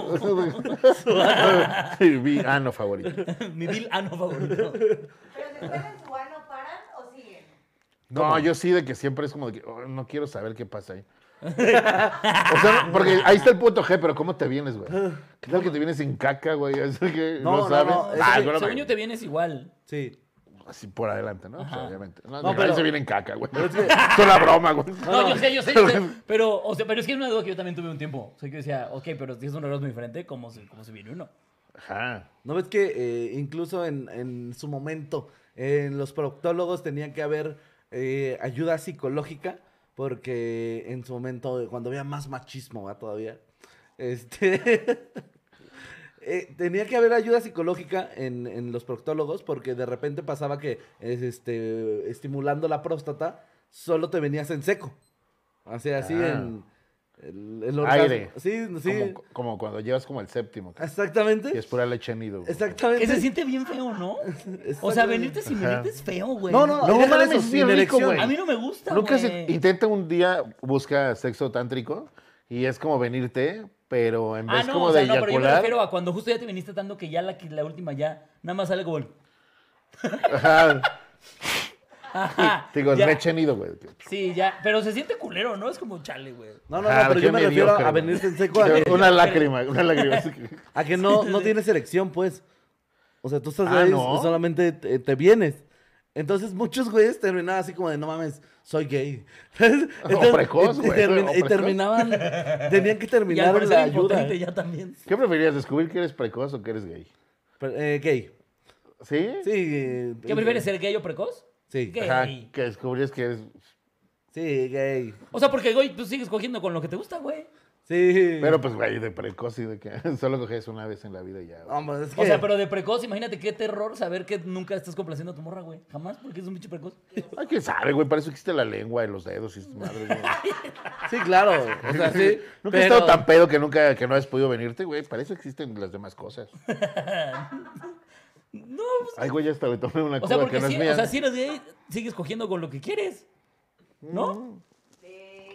Mi ano favorito. Mi vil ano favorito. Pero si están en su ano, ¿paran o siguen? No, yo sí de que siempre es como de que oh, no quiero saber qué pasa ahí. o sea, porque ahí está el punto G, pero ¿cómo te vienes, güey? ¿Qué tal que te vienes sin caca, güey? Que No, no, no, sabes. no, es Ah, bueno, Según no, yo te vienes igual. Sí. Así por adelante, ¿no? Obviamente. No, No, no, pero- se viene en caca, güey. Es que- Es una broma, güey. No, yo sé, yo sé, yo sé. Pero, o sea, pero es que es una duda que yo también tuve un tiempo. O sea, que decía, ok, pero si es un orgasmo diferente, ¿cómo se, cómo se viene uno? Ajá. ¿No ves que eh, incluso en, en su momento en los proctólogos tenían que haber eh, ayuda psicológica? Porque en su momento, cuando había más machismo ¿va? todavía, este, eh, tenía que haber ayuda psicológica en, en los proctólogos porque de repente pasaba que es, este, estimulando la próstata solo te venías en seco. O sea, así Ah. en el. Aire. Sí, sí. Como, como cuando llevas como el séptimo. Exactamente. es pura leche nido. güey. Exactamente. Que se siente bien feo, ¿no? O sea, venirte sin venirte es feo, güey. No, no, No no, eso, es sin bien rico, erección. güey. A mí no me gusta, Nunca güey. se intenta un día, busca sexo tántrico y es como venirte, pero en vez Ah, no, como o sea, de no, pero yo me refiero a cuando justo ya te viniste tanto que ya la, la última ya nada más sale como el... Ajá, Ajá, digo, ya. leche nido, güey. Sí, ya, pero se siente culero, ¿no? Es como chale, güey. No, no, Ah, no, pero qué yo me refiero mediocre, a güey. venirte en seco a que, Una lágrima, una lágrima. así que- a que no, no tienes elección, pues. O sea, tú estás Ah, ahí ¿no? y solamente te, te vienes. Entonces muchos güeyes terminaban así como de, no mames, soy gay. Entonces, precoz, y- y güey, termin- o y precoz. terminaban, tenían que Y al terminar parecer la ayuda. impotente ya también. ¿Qué preferías, descubrir que eres precoz o que eres gay? Pero, eh, gay. ¿Sí? Sí. eh, ¿Qué prefieres, ser gay o precoz? Sí. Gay. Ajá, que descubrías que eres... Sí, gay. O sea, porque, güey, tú sigues cogiendo con lo que te gusta, güey. Sí. Pero pues, güey, de precoz y de que solo coges una vez en la vida y ya. güey. Hombre, es que... O sea, pero de precoz, imagínate qué terror saber que nunca estás complaciendo a tu morra, güey. Jamás, porque es un bicho precoz. Ay, quién sabe, güey, para eso existe la lengua y los dedos y sus madres, güey. Sí, claro. O sea, sí. Nunca he pero- estado tan pedo que nunca que no has podido venirte, güey. Para eso existen las demás cosas. No, pues, Ay, güey, ya hasta le tomé una o sea, cuba que no es si, mía. o sea, si eres gay, sigues cogiendo con lo que quieres. ¿No?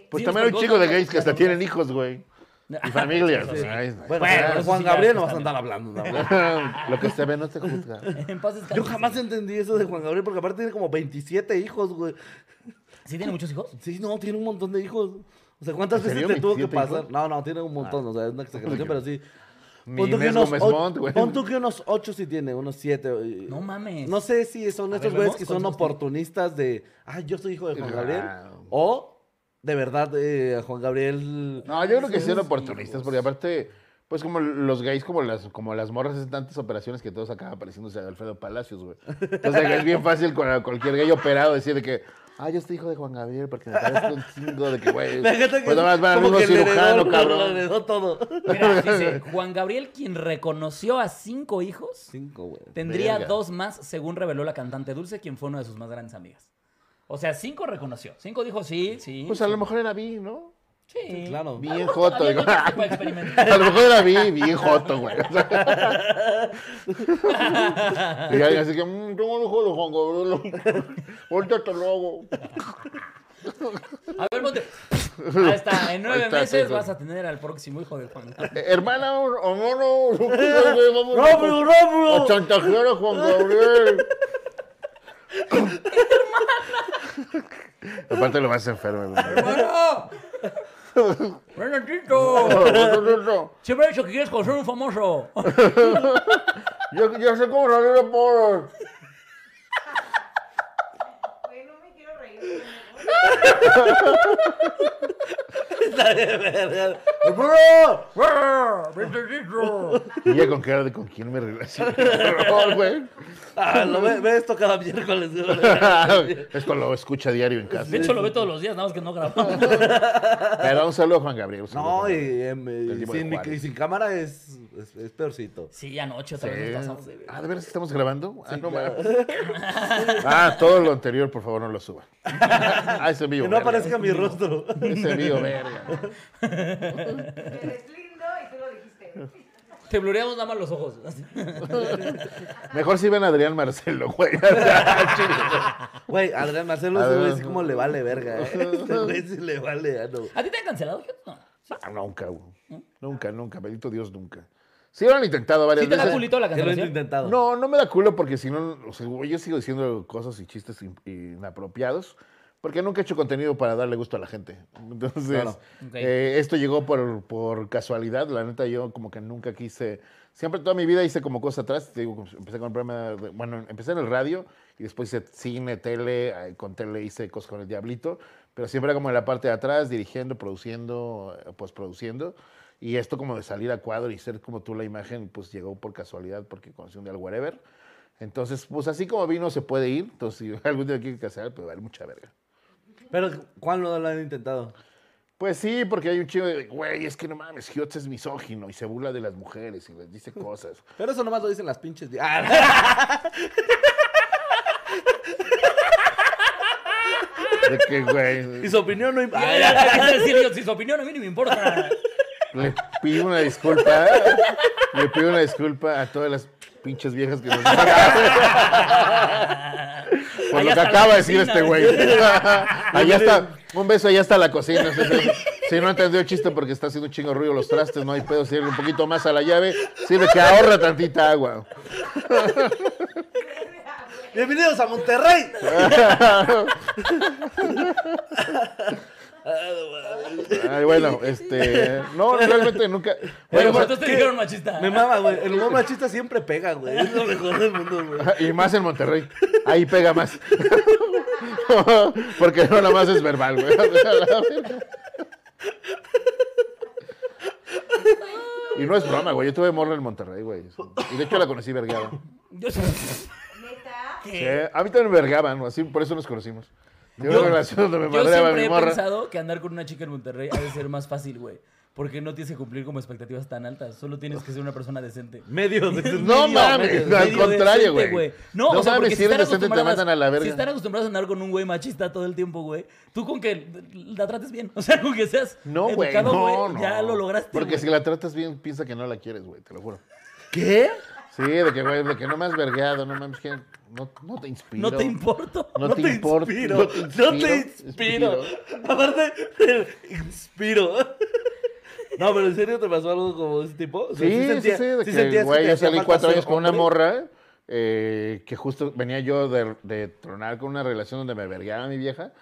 pues sí, también hay un chico de gays que hasta tienen hijos, güey. Y familias. Sí. Ay, Bueno, Bueno, pero Juan Gabriel no vas a andar hablando. ¿no? Lo que se ve no se juzga. En paz descanse. Yo jamás entendí eso de Juan Gabriel porque aparte tiene como 27 hijos, güey. ¿Sí tiene muchos hijos? Sí, no, tiene un montón de hijos. O sea, ¿cuántas ¿En veces te tuvo que 27 pasar? hijos? No, no, tiene un montón, o sea, es una exageración, pero sí. Pon tú que unos Gómez o- Montt, güey. pon tú que unos 8 sí tiene, unos 7. No mames. No sé si son A estos ver, güeyes que son cuántos tiene. oportunistas de, ah, yo soy hijo de Juan Gabriel. Ah. O de verdad eh, Juan Gabriel. No, yo creo que sí son oportunistas, porque aparte, pues como los gays, como las, como las morras, hacen tantas operaciones que todos acaban pareciéndose a Alfredo Palacios, güey. Entonces es bien fácil con cualquier gay operado decir de que, ah, yo soy hijo de Juan Gabriel, porque me parezco un chingo de que, güey, pues mismo heredó- cirujano, le cabrón. heredó todo. Mira, dice, Juan Gabriel, quien reconoció a cinco hijos, Cinco, güey. tendría Verga. dos más, según reveló la cantante Dulce, quien fue una de sus más grandes amigas. O sea, cinco reconoció. Cinco dijo sí, sí. Pues a lo mejor era bi, ¿no? Sí. claro. Bien joto, digo. A lo mejor era bi, bien joto, güey. O y alguien así que, mmm, tengo un hijo de Juan Gabriel. Ahorita te lo hago. A ver, ponte. Ahí está, en nueve Ahí está, meses vas a tener al próximo hijo de Juan Gabriel. Eh, Hermana, hermano, vamos a- ¡Rápido, rápido! a chantajear a Juan Gabriel. Aparte lo más enfermo. güey. ¡Hermano! ¡Renatito! Siempre he dicho que quieres conocer un famoso. Yo, yo sé cómo salir de pobre. Güey, no me quiero reír. ¡Renatito! Y ya con cara de con quién me relaciono. Güey. Ah, lo ve, ve esto cada miércoles. güey. Esto lo escucha diario en casa. De hecho, lo ve todos los días, nada más que no grabamos. Pero un saludo a Juan Gabriel. un saludo a No, Juan y, Gabriel. em, y de sin, mic- Juárez. y sin cámara es, es, es peorcito. Sí, anoche otra vez nos pasamos de. Ah, ¿de veras estamos grabando? Ah, no claro. mames. Ah, todo lo anterior, por favor, no lo suban. Ah, ese mío. Que no aparezca mi rostro. Ese mío, verga. Eres lindo y tú lo dijiste. Te blureamos nada más los ojos. Mejor si ven a Adrián Marcelo, güey. Güey, Adrián Marcelo, ese güey sí como le vale verga, ¿eh? Ese güey sí le vale, ah, no. ¿A ti te han cancelado? No. Ah, nunca, güey. Nunca, nunca. Bendito Dios, nunca. Sí lo han intentado varias ¿Sí te da veces. culito la Que lo he cancelación? intentado. No, no me da culo porque si no, o sea, güey, yo sigo diciendo cosas y chistes in- inapropiados porque nunca he hecho contenido para darle gusto a la gente. Entonces, Claro. Ok. eh, esto llegó por, por casualidad. La neta, yo como que nunca quise. Siempre toda mi vida hice como cosas atrás. Te digo, empecé con el programa. de- bueno, empecé en el radio y después hice cine, tele. eh, Con tele hice cosas con el Diablito. Pero siempre era como en la parte de atrás, dirigiendo, produciendo, eh, postproduciendo. Y esto como de salir a cuadro y ser como tú la imagen, pues llegó por casualidad porque conocí un día al whatever. Entonces, pues así como vino se puede ir. Entonces, si algún día quiere casar, pues vale mucha verga. Pero, ¿cuál no lo han intentado? Pues sí, porque hay un chico de, güey, es que no mames, Giotz es misógino y se burla de las mujeres y les dice cosas. Pero eso nomás lo dicen las pinches. Ah, De que, güey, y su opinión no Ay, importa. ay, ¿qué decir yo? Si su opinión a mí ni me importa. le pido una disculpa, le pido una disculpa a todas las pinches viejas que nos Por Allá lo que acaba de decir este güey. Allá está, un beso, allá está la cocina. Si no entendió el chiste porque está haciendo un chingo ruido los trastes, no hay pedo, sirve un poquito más a la llave, sirve que ahorra tantita agua. Bienvenidos a Monterrey. Ay, bueno, este. No, realmente nunca. Pero Bueno, por te dijeron machista. Me mama, güey. El humor machista siempre pega, güey. Es lo mejor del mundo, güey. y más en Monterrey. Ahí pega más. Porque no nada más es verbal, güey. Y no es broma, güey. Yo tuve morra en Monterrey, güey. Y de hecho la conocí vergada. Yo- Neta. Sí, a mí también me vergaban, así por eso nos conocimos. Yo- donde me Yo siempre mi he morra. pensado que andar con una chica en Monterrey ha de ser más fácil, güey. Porque no tienes que cumplir como expectativas tan altas. Solo tienes que ser una persona decente. Medio de No Medio- mames, medio al decente, contrario, güey. No, No o sea, mames, si eres decente, te mandan a la verga. Si están acostumbrados a andar con un güey machista todo el tiempo, güey, tú con que la trates bien. O sea, con que seas No, güey, educado, güey, no. ya lo lograste. Porque si la tratas bien, piensa que no la quieres, güey, te lo juro. ¿Qué? Sí, de que, güey, de que no me has vergueado, no mames, que no, no te inspiro. No te importo. No, te, inspiro, No te inspiro. No te inspiro. Aparte, inspiro. No, pero en serio te pasó algo como de ese tipo. O sea, Sí, sí, sentía- sí, de sí que, güey, yo salí cuatro años con una morra eh, que justo venía yo de, de tronar con una relación donde me vergaba mi vieja.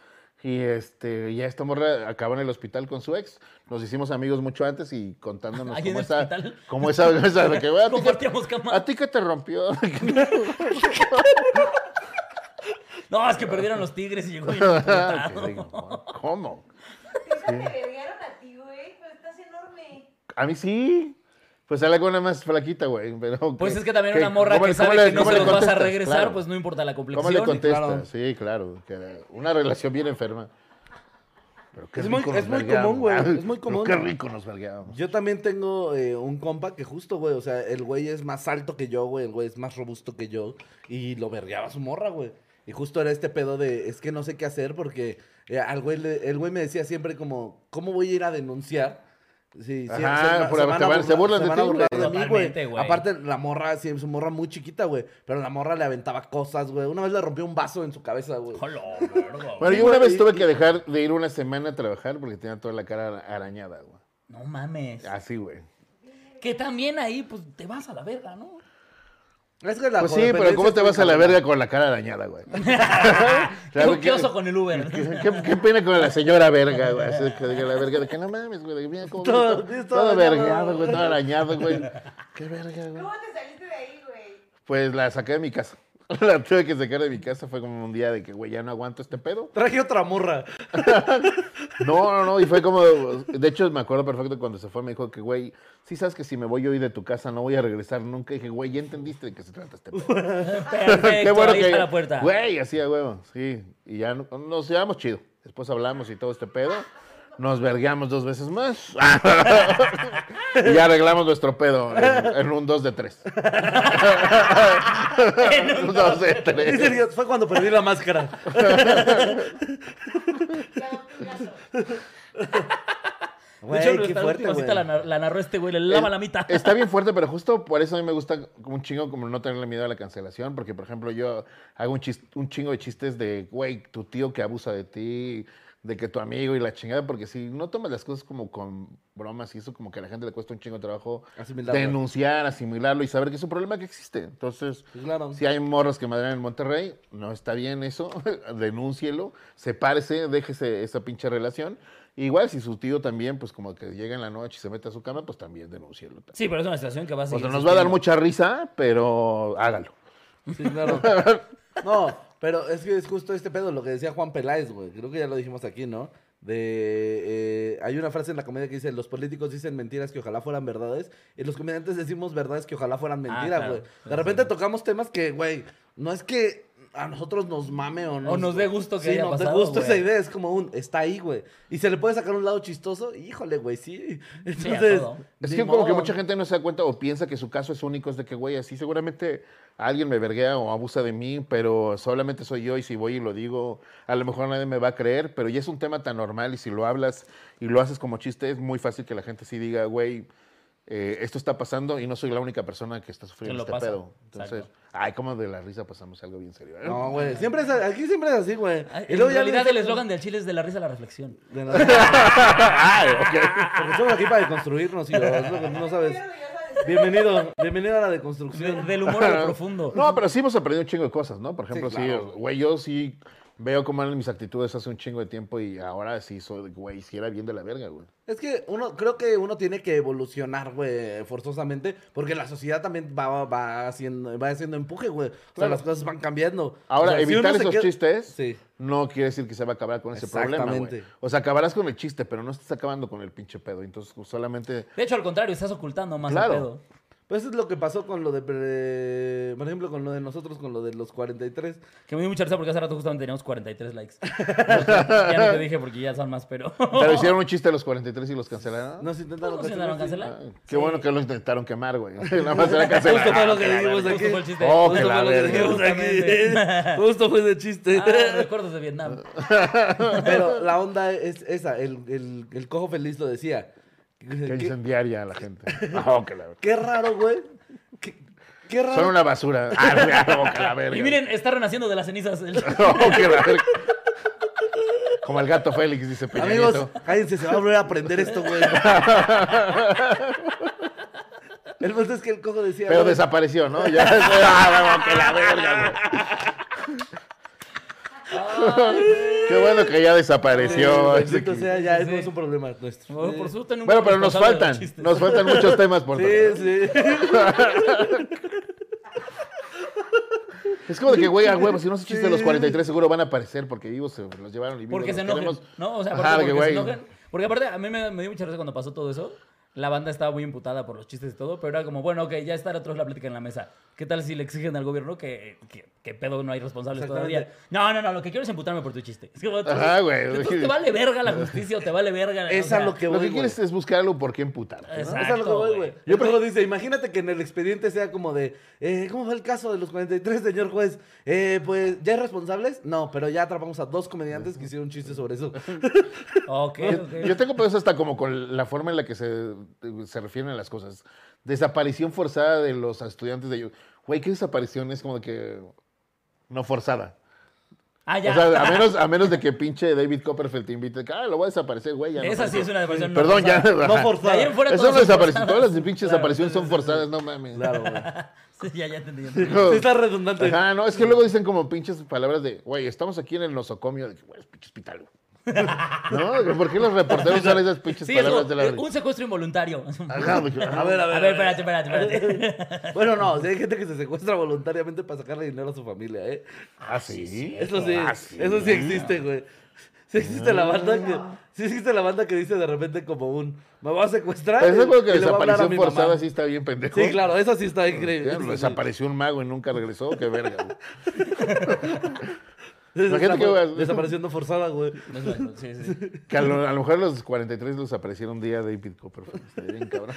Y este, ya esta morra acabó en el hospital con su ex. Nos hicimos amigos mucho antes y contándonos ¿Ahí en cómo el esa, como esa, esa de que, ¿a ti qué- Compartíamos cama. ¿A ti qué te rompió? No, es que perdieron los tigres y llegó bien Que ¿Cómo? Esa te vergaron a ti, güey. Pero estás enorme. A mí sí. Pues sale con una más flaquita, güey. Pero Pues que- es que también que- una morra ¿cómo que sabe le- que no se le los vas a regresar, Claro. pues no importa la ¿Cómo le complexión. contestas? claro. Sí, claro. que una relación bien enferma. Pero qué Es muy- es muy común, güey, es muy Pero común. Qué rico nos vergueábamos. Yo también tengo eh, un compa que justo, güey, o sea, el güey es más alto que yo, güey, el güey es más robusto que yo y lo vergueaba su morra, güey. Y justo era este pedo de, es que no sé qué hacer porque eh, al güey, el güey me decía siempre como, ¿cómo voy a ir a denunciar? Sí, sí, Ajá, por- te van- se burlan de van a ti, burlar güey. de mí, güey. Aparte, la morra, sí, su morra muy chiquita, güey, pero la morra le aventaba cosas, güey. Una vez le rompió un vaso en su cabeza, güey. Bueno, yo una vez tuve que dejar de ir una semana a trabajar porque tenía toda la cara arañada, güey. No mames. Así, güey. Que también ahí, pues, te vas a la verga, ¿no? Es que la Pues sí, pero ¿cómo te vas a la verga con la cara arañada, güey? Claro, ¿Qué, qué oso con el Uber? ¿Qué, qué, qué pena con la señora verga, güey. Así que la verga de que no mames, güey. Mira cómo Todo- todo, todo, vergueado, güey. Todo arañado, güey. Qué verga, güey. ¿Cómo te saliste de ahí, güey? Pues la saqué de mi casa. La tuve que sacar de mi casa. Fue como un día de que, güey, ya no aguanto este pedo. Traje otra morra. No, no, no. Y fue como. De hecho, me acuerdo perfecto cuando se fue. Me dijo que, güey, sí sabes que si me voy hoy de tu casa no voy a regresar nunca. Y dije, güey, ya entendiste de qué se trata este pedo. Perfecto, ahí está la puerta. Güey, así a huevo, sí. Y ya no- nos llevamos chido. Después hablamos y todo este pedo. Nos vergueamos dos veces más. y arreglamos nuestro pedo en, en un 2 de 3. un 2 de Dice 3. Dios, fue cuando perdí la máscara. Picazo. De hecho, Güey, qué fuerte, cita güey. la, la narró este güey, le lava la mitad. Está bien fuerte, pero justo por eso a mí me gusta como un chingo como no tenerle miedo a la cancelación, porque por ejemplo yo hago un, chis- un chingo de chistes de, güey, tu tío que abusa de ti, de que tu amigo y la chingada, porque si no tomas las cosas como con bromas y eso como que a la gente le cuesta un chingo de trabajo Asimilarlo. denunciar, asimilarlo y saber que es un problema que existe. Entonces, Sí, claro. si hay morros que madrean en Monterrey, no está bien eso, denúncielo, sepárese, déjese esa pinche relación. Igual si su tío también, pues como que llega en la noche y se mete a su cama, pues también denúncielo. Sí, pero es una situación que va a O seguir. sea, nos va a dar mucha risa, pero hágalo. Sí, claro. No, pero es que es justo este pedo, lo que decía Juan Peláez, güey. Creo que ya lo dijimos aquí, ¿no? De. eh, hay una frase en la comedia que dice: Los políticos dicen mentiras que ojalá fueran verdades. Y los comediantes decimos verdades que ojalá fueran Ah, mentiras, güey. De repente tocamos temas que, güey, no es que a nosotros nos mame o, nos, nos dé gusto que sí, haya nos dé pasado, gusto esa idea. Es como un. Está ahí, güey. Y se le puede sacar un lado chistoso. Híjole, güey, sí. Entonces. Es que como que mucha gente no se da cuenta o piensa que su caso es único, es de que, güey, así seguramente alguien me verguea o abusa de mí, pero solamente soy yo y si voy y lo digo, a lo mejor nadie me va a creer, pero ya es un tema tan normal y si lo hablas y lo haces como chiste, es muy fácil que la gente sí diga, güey, eh, esto está pasando y no soy la única persona que está sufriendo este pasa. pedo. Entonces, Exacto. Ay, como de la risa pasamos algo bien serio. ¿eh? No, güey. Siempre es, aquí siempre es así, güey. Y En luego ya realidad el eslogan del chile es de la risa a la reflexión. De la- Ay, ok. Porque estamos aquí para deconstruirnos, y es lo que tú no sabes. Bienvenido, bienvenido a la deconstrucción. Del humor a lo profundo. No, pero sí hemos aprendido un chingo de cosas, ¿no? Por ejemplo, sí, claro. güey, yo sí veo cómo eran mis actitudes hace un chingo de tiempo y ahora sí soy, güey, si era bien de la verga, güey. Es que uno, creo que uno tiene que evolucionar, güey, forzosamente, porque la sociedad también va, va haciendo, va haciendo empuje, güey. O sea, Claro. las cosas van cambiando. Ahora, O sea, si evitar esos queda- chistes Sí. no quiere decir que se va a acabar con ese problema, güey. Exactamente. O sea, acabarás con el chiste, pero no estás acabando con el pinche pedo. Entonces, solamente... De hecho, al contrario, estás ocultando más Claro. el pedo. Pues eso es lo que pasó con lo de, por ejemplo, con lo de nosotros, con lo de los 43. Que me dio mucha risa porque hace rato justamente teníamos 43 likes. ya no te dije porque ya son más, pero... Pero hicieron un chiste a los 43 y los cancelaron. Nos intentaron ¿Cómo se intentaron cancelar, cancelar? Ah, qué bueno que lo intentaron quemar, güey. Nada más era cancelar. Justo fue lo Ah, que dijimos aquí. Justo fue el chiste. Oh, Justo que la fue lo que verga. dijimos Justamente. aquí. Justo fue de chiste. Ah, recuerdos de Vietnam. Pero la onda es esa, el, el, el cojo feliz lo decía. Que Qué, incendiaria a la gente. Oh, que la verga. qué raro, güey. Qué, qué raro. Son una basura. Ah, oh, que la verga. Y miren, está renaciendo de las cenizas. el- Oh, que la verga. Como el gato Félix, dice Peña Amigos, Nieto. cállense, se va a volver a aprender esto, güey. El punto es que el cojo decía. Pero güey, desapareció, ¿no? Ya. Ah, no, que la verga, güey. Qué bueno que ya desapareció. bendito sea, ya, Sí. no es un problema nuestro. Bueno, por suerte nunca Bueno, pero nos faltan. Nos faltan muchos temas por tocar. Sí, sí. Es como de que, güey, a huevo, si no se chiste los 43 seguro van a aparecer porque vivos se los llevaron y vivos Porque se enojen. queremos. ¿No? O sea, Ajá, de que, porque se. Porque aparte, a mí me, me dio mucha risa cuando pasó todo eso. La banda estaba muy imputada por los chistes y todo, pero era como, bueno, ok, ya está otra vez la plática en la mesa. ¿Qué tal si le exigen al gobierno que, que, que pedo no hay responsables todavía? No, no, no, lo que quiero es imputarme por tu chiste. Es que, Ajá, güey. Entonces, ¿te vale verga la justicia o te vale verga? Es o sea, a lo que Lo voy, que güey. quieres es buscar algo por qué emputar. ¿no? Exacto, Es a lo que voy, güey. Yo luego dice, imagínate que en el expediente sea como de, eh, ¿cómo fue el caso de los 43, señor juez? Eh, pues, ¿ya hay responsables? No, pero ya atrapamos a dos comediantes que hicieron chistes sobre eso. Ok, ok. Yo tengo pedos hasta como con la forma en la que se, se refieren a las cosas. Desaparición forzada de los estudiantes de... Güey, ¿qué desaparición? Es como de que... No forzada. Ah, ya. O sea, a menos, a menos de que pinche David Copperfield te invite. que, Ah, lo voy a desaparecer, güey. ya no Esa sí pasó". es una desaparición no Perdón, ya. No forzada. De ahí en fuera Eso todas no las pinches Claro, desapariciones sí, son sí, forzadas, no mames. Claro, güey. Sí, ya, ya entendí. ya entendí. Sí está redundante. Ajá, no, es que luego dicen como pinches palabras de, güey, estamos aquí en el nosocomio, de que, güey, es pinche hospital. güey". ¿No? ¿Por qué los reporteros usan esas pinches Sí, es palabras como, de la eh, un secuestro involuntario. Ajá, que, A ver, a ver. A ver, espérate, espérate, espérate. Bueno, no, si hay gente que se secuestra voluntariamente para sacarle dinero a su familia, ¿eh? Ah, sí. Eso sí, Ah, sí. eso sí existe, güey. Sí existe la banda que, sí existe la banda que dice de repente como un, me va a secuestrar. Pero eso es como que desaparición mi mamá". forzada sí está bien pendejo. Sí, claro, eso sí está increíble. Sí. Desapareció un mago y nunca regresó, qué verga. Imagínate la que, güey, Desaparición no forzada, güey. No sí, sí. Que a lo, a lo mejor los 43 los aparecieron un día David Copperfield. Estaría bien cabrón.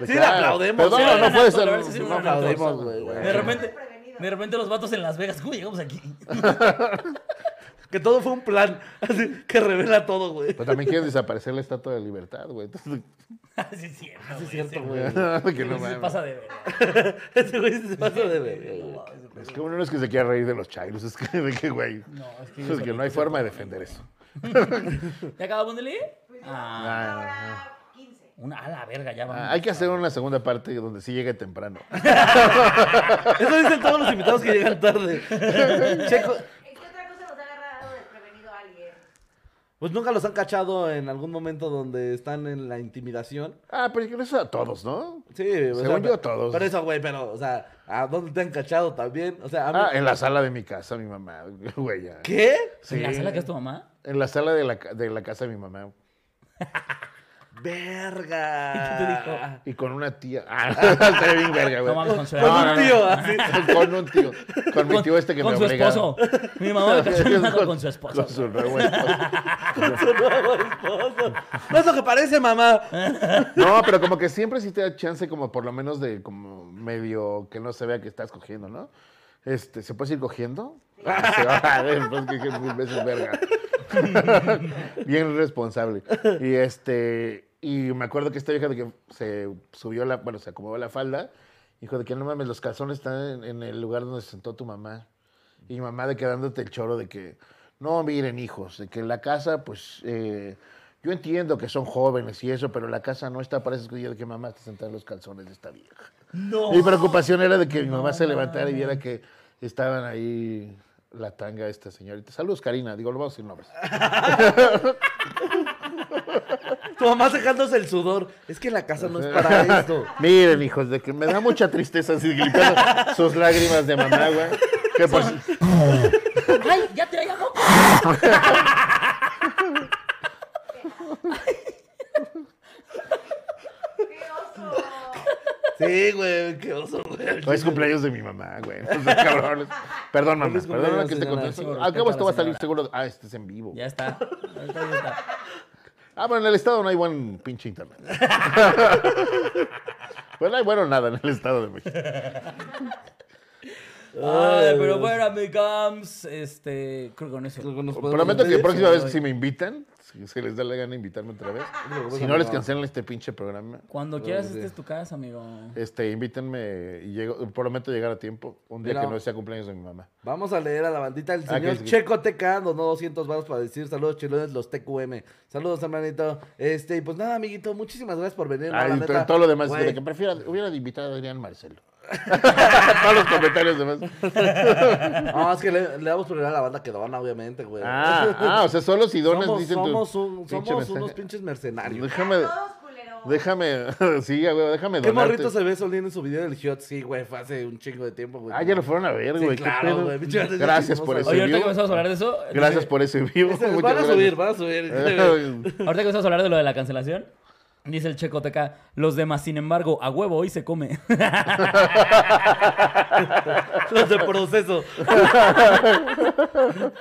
De Sí, le aplaudemos, Perdón, sí, no, la puede ser. sí, No aplaudimos, güey. güey. De repente, de repente los vatos en Las Vegas, ¿cómo llegamos aquí? Que todo fue un plan así, que revela todo, güey. Pero también quieren desaparecer la estatua de libertad, güey. Entonces, sí, es cierto. Sí, es cierto, güey. que no se pasa de ver. Ese güey se pasa de ver. Es que uno no es que se quiera reír de los chairos, es que, de que, güey. No, es que, Es que no hay forma de defender eso. ¿Ya acabamos de leer? Ah, una hora 15. una a la verga, ya vamos. Ah, hay que hacer una segunda parte donde sí llegue temprano. Eso dicen todos los invitados que llegan tarde. Checo, ¿En qué otra cosa nos ha agarrado desprevenido alguien? Pues nunca los han cachado en algún momento donde están en la intimidación. Ah, pero eso a todos, ¿no? Sí, o Según sea, yo, todos. Pero eso, güey, pero, o sea, ¿a dónde te han cachado también? O sea, a mí- Ah, en la sala de mi casa, mi mamá, güey. ya. ¿Qué? Sí. ¿En la sala que es tu mamá? En la sala de la, ca- de la casa de mi mamá. Verga. ¿Y qué te dijo? Y con una tía. Ah, está bien verga, güey. No con su Con un tío, así. Con un tío. Con mi tío este que con me su obliga. esposo. Mi mamá me cachó andando con su esposo. Con su nuevo esposo. Su nuevo esposo. No es lo que parece, mamá. No, pero como que siempre sí te da chance como por lo menos de como medio que no se vea que estás cogiendo, ¿no? Este, ¿se puede ir cogiendo? Ah, se va a ver, pues que que mil veces verga. Bien responsable. Y este, Y me acuerdo que esta vieja de que se subió la, bueno, se acomodó la falda, dijo de que no mames, los calzones están en, en el lugar donde se sentó tu mamá. Y mi mamá de que dándote el choro de que, no, miren hijos, de que la casa, pues, eh, yo entiendo que son jóvenes y eso, pero la casa no está para eso. De que mamá está sentada en los calzones de esta vieja. No. Mi preocupación era de que mi mamá se levantara y viera que estaban ahí la tanga de esta señorita. Saludos, Karina. Digo, lo vamos a decir nombres. Tu mamá secándose el sudor. Es que la casa no es para esto. Miren, hijos, de que me da mucha tristeza así limpiando sus lágrimas de mamá, güey. Que pues, ¡Ay, ya te! ¡Qué oso! Sí, güey, qué oso, güey. hoy es cumpleaños de mi mamá, güey. Seas cabrones. Perdón, mamá. Perdón que te contesto. Al cabo esto va a salir seguro. Ah, este es en vivo. Ya está. Ya está, ya está. Ah, bueno, en el estado no hay buen pinche internet. pues no hay bueno nada en el estado de México. Ay, pero bueno, amigams, este, creo que con eso. Nos podemos Prometo que despedir. próxima vez si me invitan, si se les da la gana invitarme otra vez, si no les cancelan este pinche programa, Cuando quieras, sí. esta es tu casa, amigo. este, invítenme y llego, prometo llegar a tiempo, un día Mira. que no sea cumpleaños de mi mamá. Vamos a leer a la bandita. El Ah, señor que- Checo TK donó 200 baros para decir saludos chilones, los TQM. Saludos, hermanito. Este, y pues nada, amiguito, muchísimas gracias por venir. Ah, la y neta, to- todo lo demás, que prefiera, hubiera invitado a Adrián Marcelo. Todos los comentarios demás. No, es que le, le damos prioridad a la banda que dona, obviamente, güey. Ah, ah, o sea, solo si donas somos dicen tu somos, un- pinche somos mensaje. unos pinches mercenarios. Déjame, déjame, sí, güey, déjame ¿Qué donarte. morrito se ve Solín en su video del Hot? Sí, güey, fue hace un chingo de tiempo, güey. Ah, ya lo fueron a ver, güey, claro, güey, Gracias por ese Oye, ahorita que empezamos a hablar de eso. Gracias dice- por ese vivo. Este, van a subir, van a subir. Ahorita que empezamos a hablar de lo de la cancelación. Dice el Checo TK, los demás, sin embargo, a huevo hoy se come. Los de proceso.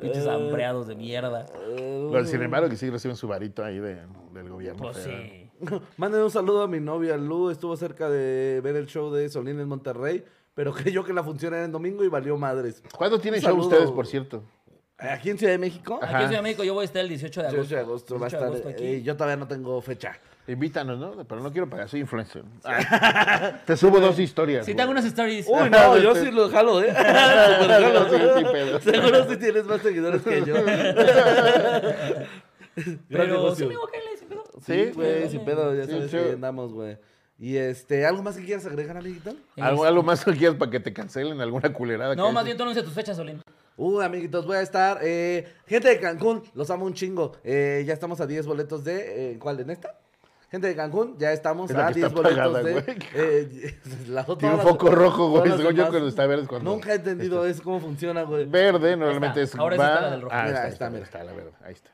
Pinches hambreados de mierda. Pero, sin embargo, que sí reciben su varito ahí de- del gobierno. Pues federal. sí. Manden un saludo a mi novia Lu. Estuvo cerca de ver el show de Solín en Monterrey, pero creyó que la función era en domingo y valió madres. ¿Cuándo tienen show saludo. ustedes, por cierto? Aquí en Ciudad de México, Ajá. Aquí en Ciudad de México yo voy a estar el 18 de agosto. 18 de agosto va a 18 de estar. agosto aquí. eh, yo todavía no tengo fecha. Invítanos, ¿no? Pero no quiero pagar, soy influencer. Te subo dos historias. Si te hago unas stories. Uy, no, yo sí lo jalo, ¿eh? Súper jalo, Sí, pedo. Seguro sí tienes más seguidores que yo. Pero sí, amigo, ¿qué le dice? Pero- Sí, Sí, güey, dale. sin pedo, ya Sí, sabes chido. que andamos, güey. Y este, ¿algo más que quieras agregar, amiguito? ¿Algo, algo más que quieras para que te cancelen alguna culerada? No, que más hayas bien tú anuncia tus fechas, Solín. Uh, amiguitos, voy a estar. eh, gente de Cancún, los amo un chingo. Eh, ya estamos a 10 boletos de. eh, ¿Cuál? ¿En esta? Gente de Cancún, ya estamos Es a que 10 está boletos pagada, de. eh, la Tiene un foco las- rojo, güey. Según yo demás. cuando está verde es cuando... Nunca he entendido eso, cómo funciona, güey. Verde normalmente está. es Ahora esa va... está la del rojo. Ah, Mira, ahí está, está, mira. está la verde. Ahí está.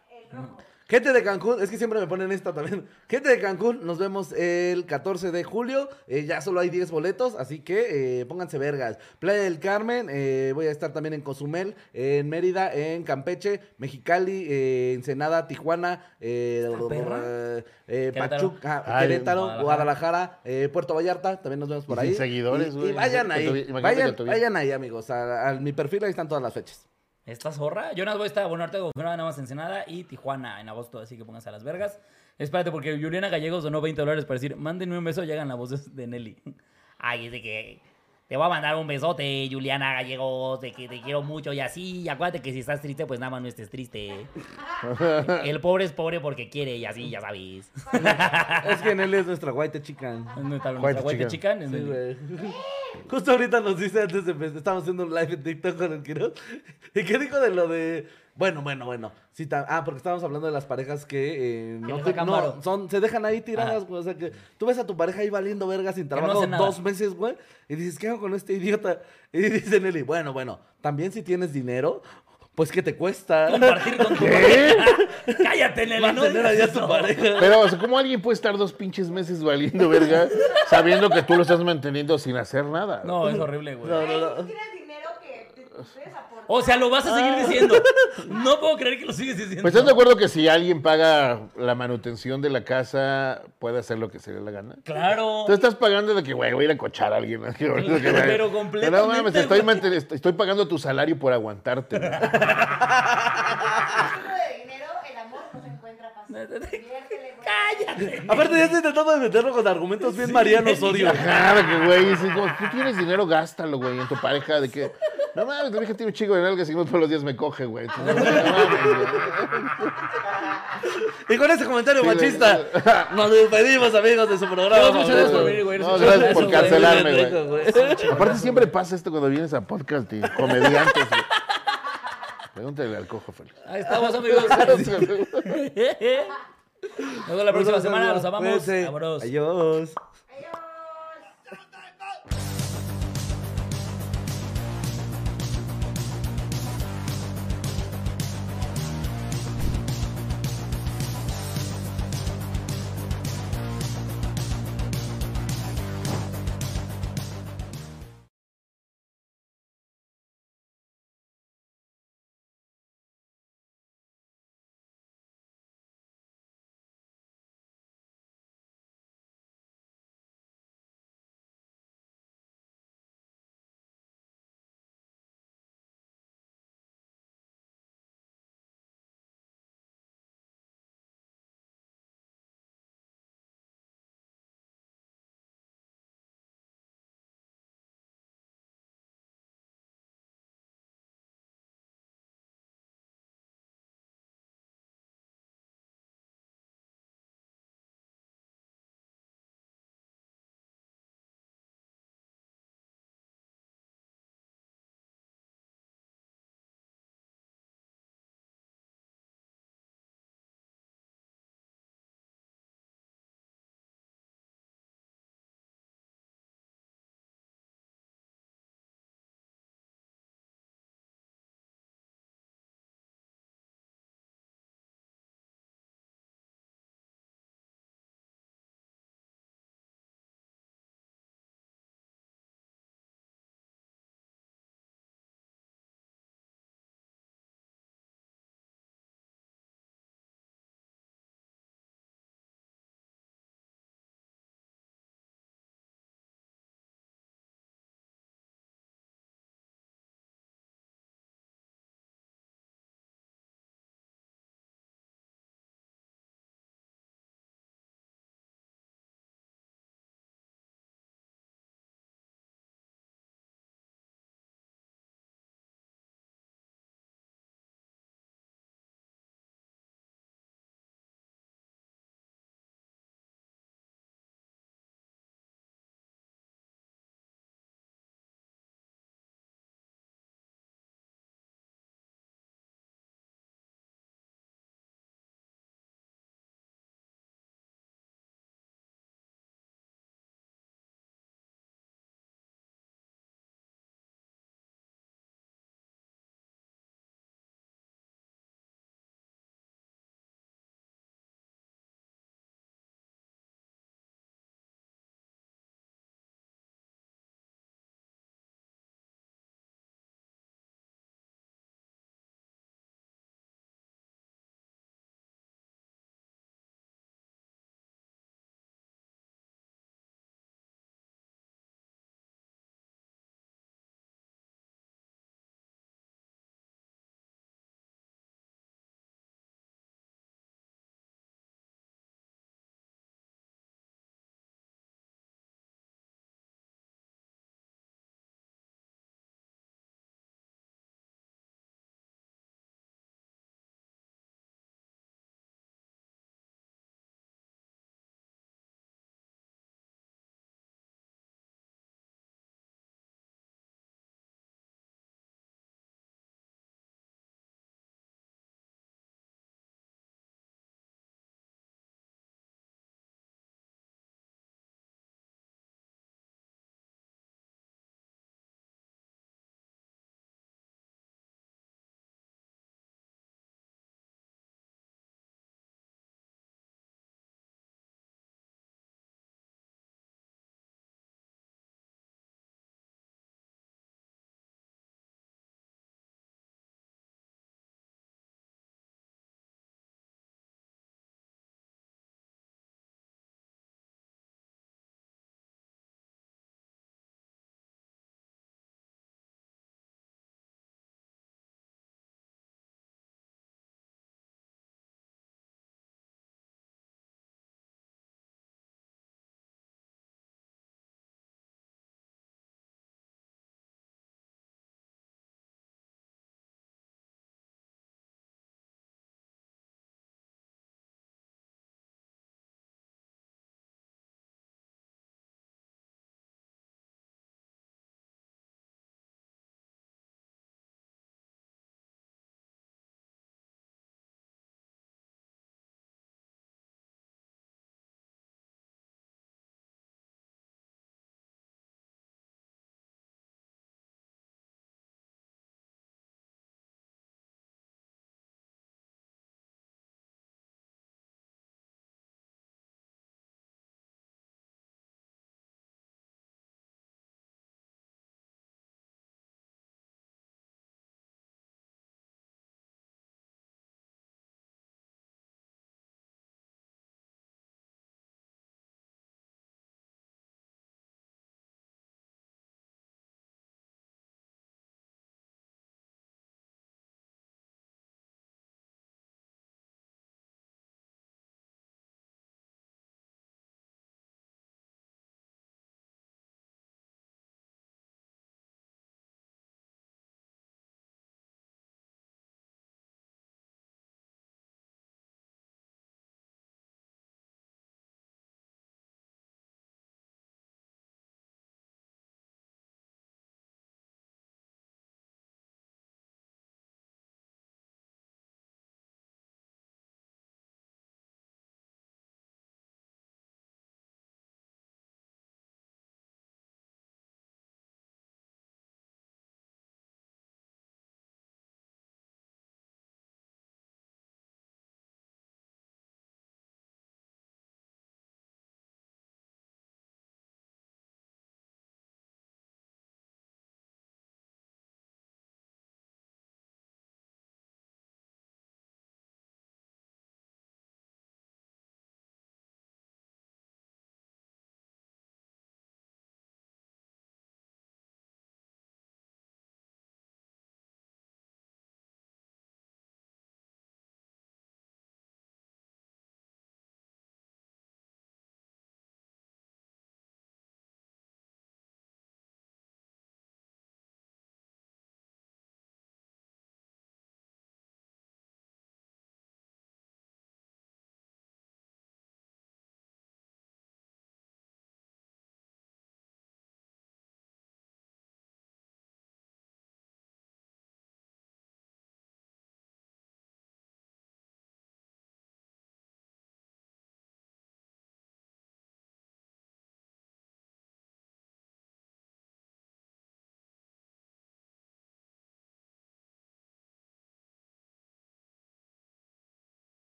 Gente de Cancún, es que siempre me ponen esta también. Gente de Cancún, nos vemos el 14 de julio. eh, ya solo hay 10 boletos, así que eh, pónganse vergas. Playa del Carmen, eh, voy a estar también en Cozumel, en Mérida, en Campeche, Mexicali, eh, Ensenada, Tijuana, eh, eh, eh, Querétaro. Pachuca, Ay, Querétaro, Guadalajara. Guadalajara, eh, Puerto Vallarta, también nos vemos por Y ahí. seguidores, Y- güey. Y, vayan ahí, vayan, vayan ahí, amigos. A, a mi perfil ahí están todas las fechas. ¿Esta zorra? Voy a estar, bueno, ahorita confirmada nada más Ensenada y Tijuana en agosto, así que pónganse a las vergas. Espérate, porque Juliana Gallegos donó 20 dólares para decir, mándenme un beso y hagan la voz de- de Nelly. Ay, es de que te voy a mandar un besote, Juliana Gallegos, de que te quiero mucho y así. Y acuérdate que si estás triste, pues nada más no estés triste. El pobre es pobre porque quiere y así, ya sabes. es que Nelly es nuestra white chica. Es nuestra White white es Sí. Justo ahorita nos dice antes de empezar, estamos haciendo un live en TikTok con el Quiroz. ¿Y qué dijo de lo de.? Bueno, bueno, bueno. Sí, ta- ah, porque estábamos hablando de las parejas que, eh, no, les te- sacan no, varo. son, se dejan ahí tiradas, Ajá. güey. O sea que tú ves a tu pareja ahí valiendo verga sin no trabajo hace nada. dos meses, güey. Y dices, ¿qué hago con este idiota? Y dice Nelly, bueno, bueno, también si tienes dinero, pues ¿qué te cuesta? Compartir con tu pareja. Cállate, Nelly. no Mantener digas allá a tu eso. pareja. Pero, o sea, ¿cómo alguien puede estar dos pinches meses valiendo verga sabiendo que tú lo estás manteniendo sin hacer nada? No, es horrible, güey. No, no, no. tú dinero que te puedes aportar. O sea, lo vas a Ah. seguir diciendo. No puedo creer que lo sigues diciendo. Pues estás de acuerdo que si alguien paga la manutención de la casa, puede hacer lo que se le dé la gana. Claro. Tú estás pagando de que, güey, voy a ir a cochar a alguien. Pero completamente, No mames, estoy, güey. manten- estoy- estoy pagando tu salario por aguantarte. ¿no? Con un chingo de dinero, el amor no se encuentra fácil. Diviértele, güey. Cállate. Aparte, ya estoy tratando de meterlo con argumentos bien Mariano Osorio. Claro que, güey, tú tienes dinero, gástalo, güey, en tu pareja, de que, no mames, mi vieja tiene un chico de nalgas y no todos los días me coge, güey. Entonces, no mames, güey. Y con ese comentario Sí, machista, nos despedimos, amigos, de su programa. Muchas gracias por venir, güey. No, Muchas gracias por cancelarme, güey. Aparte siempre pasa esto cuando vienes a podcast y comediantes, güey. Pregúntale al cojo, Félix. Ahí estamos, amigos. Nos vemos la próxima semana. Los amamos. Vámonos. Adiós.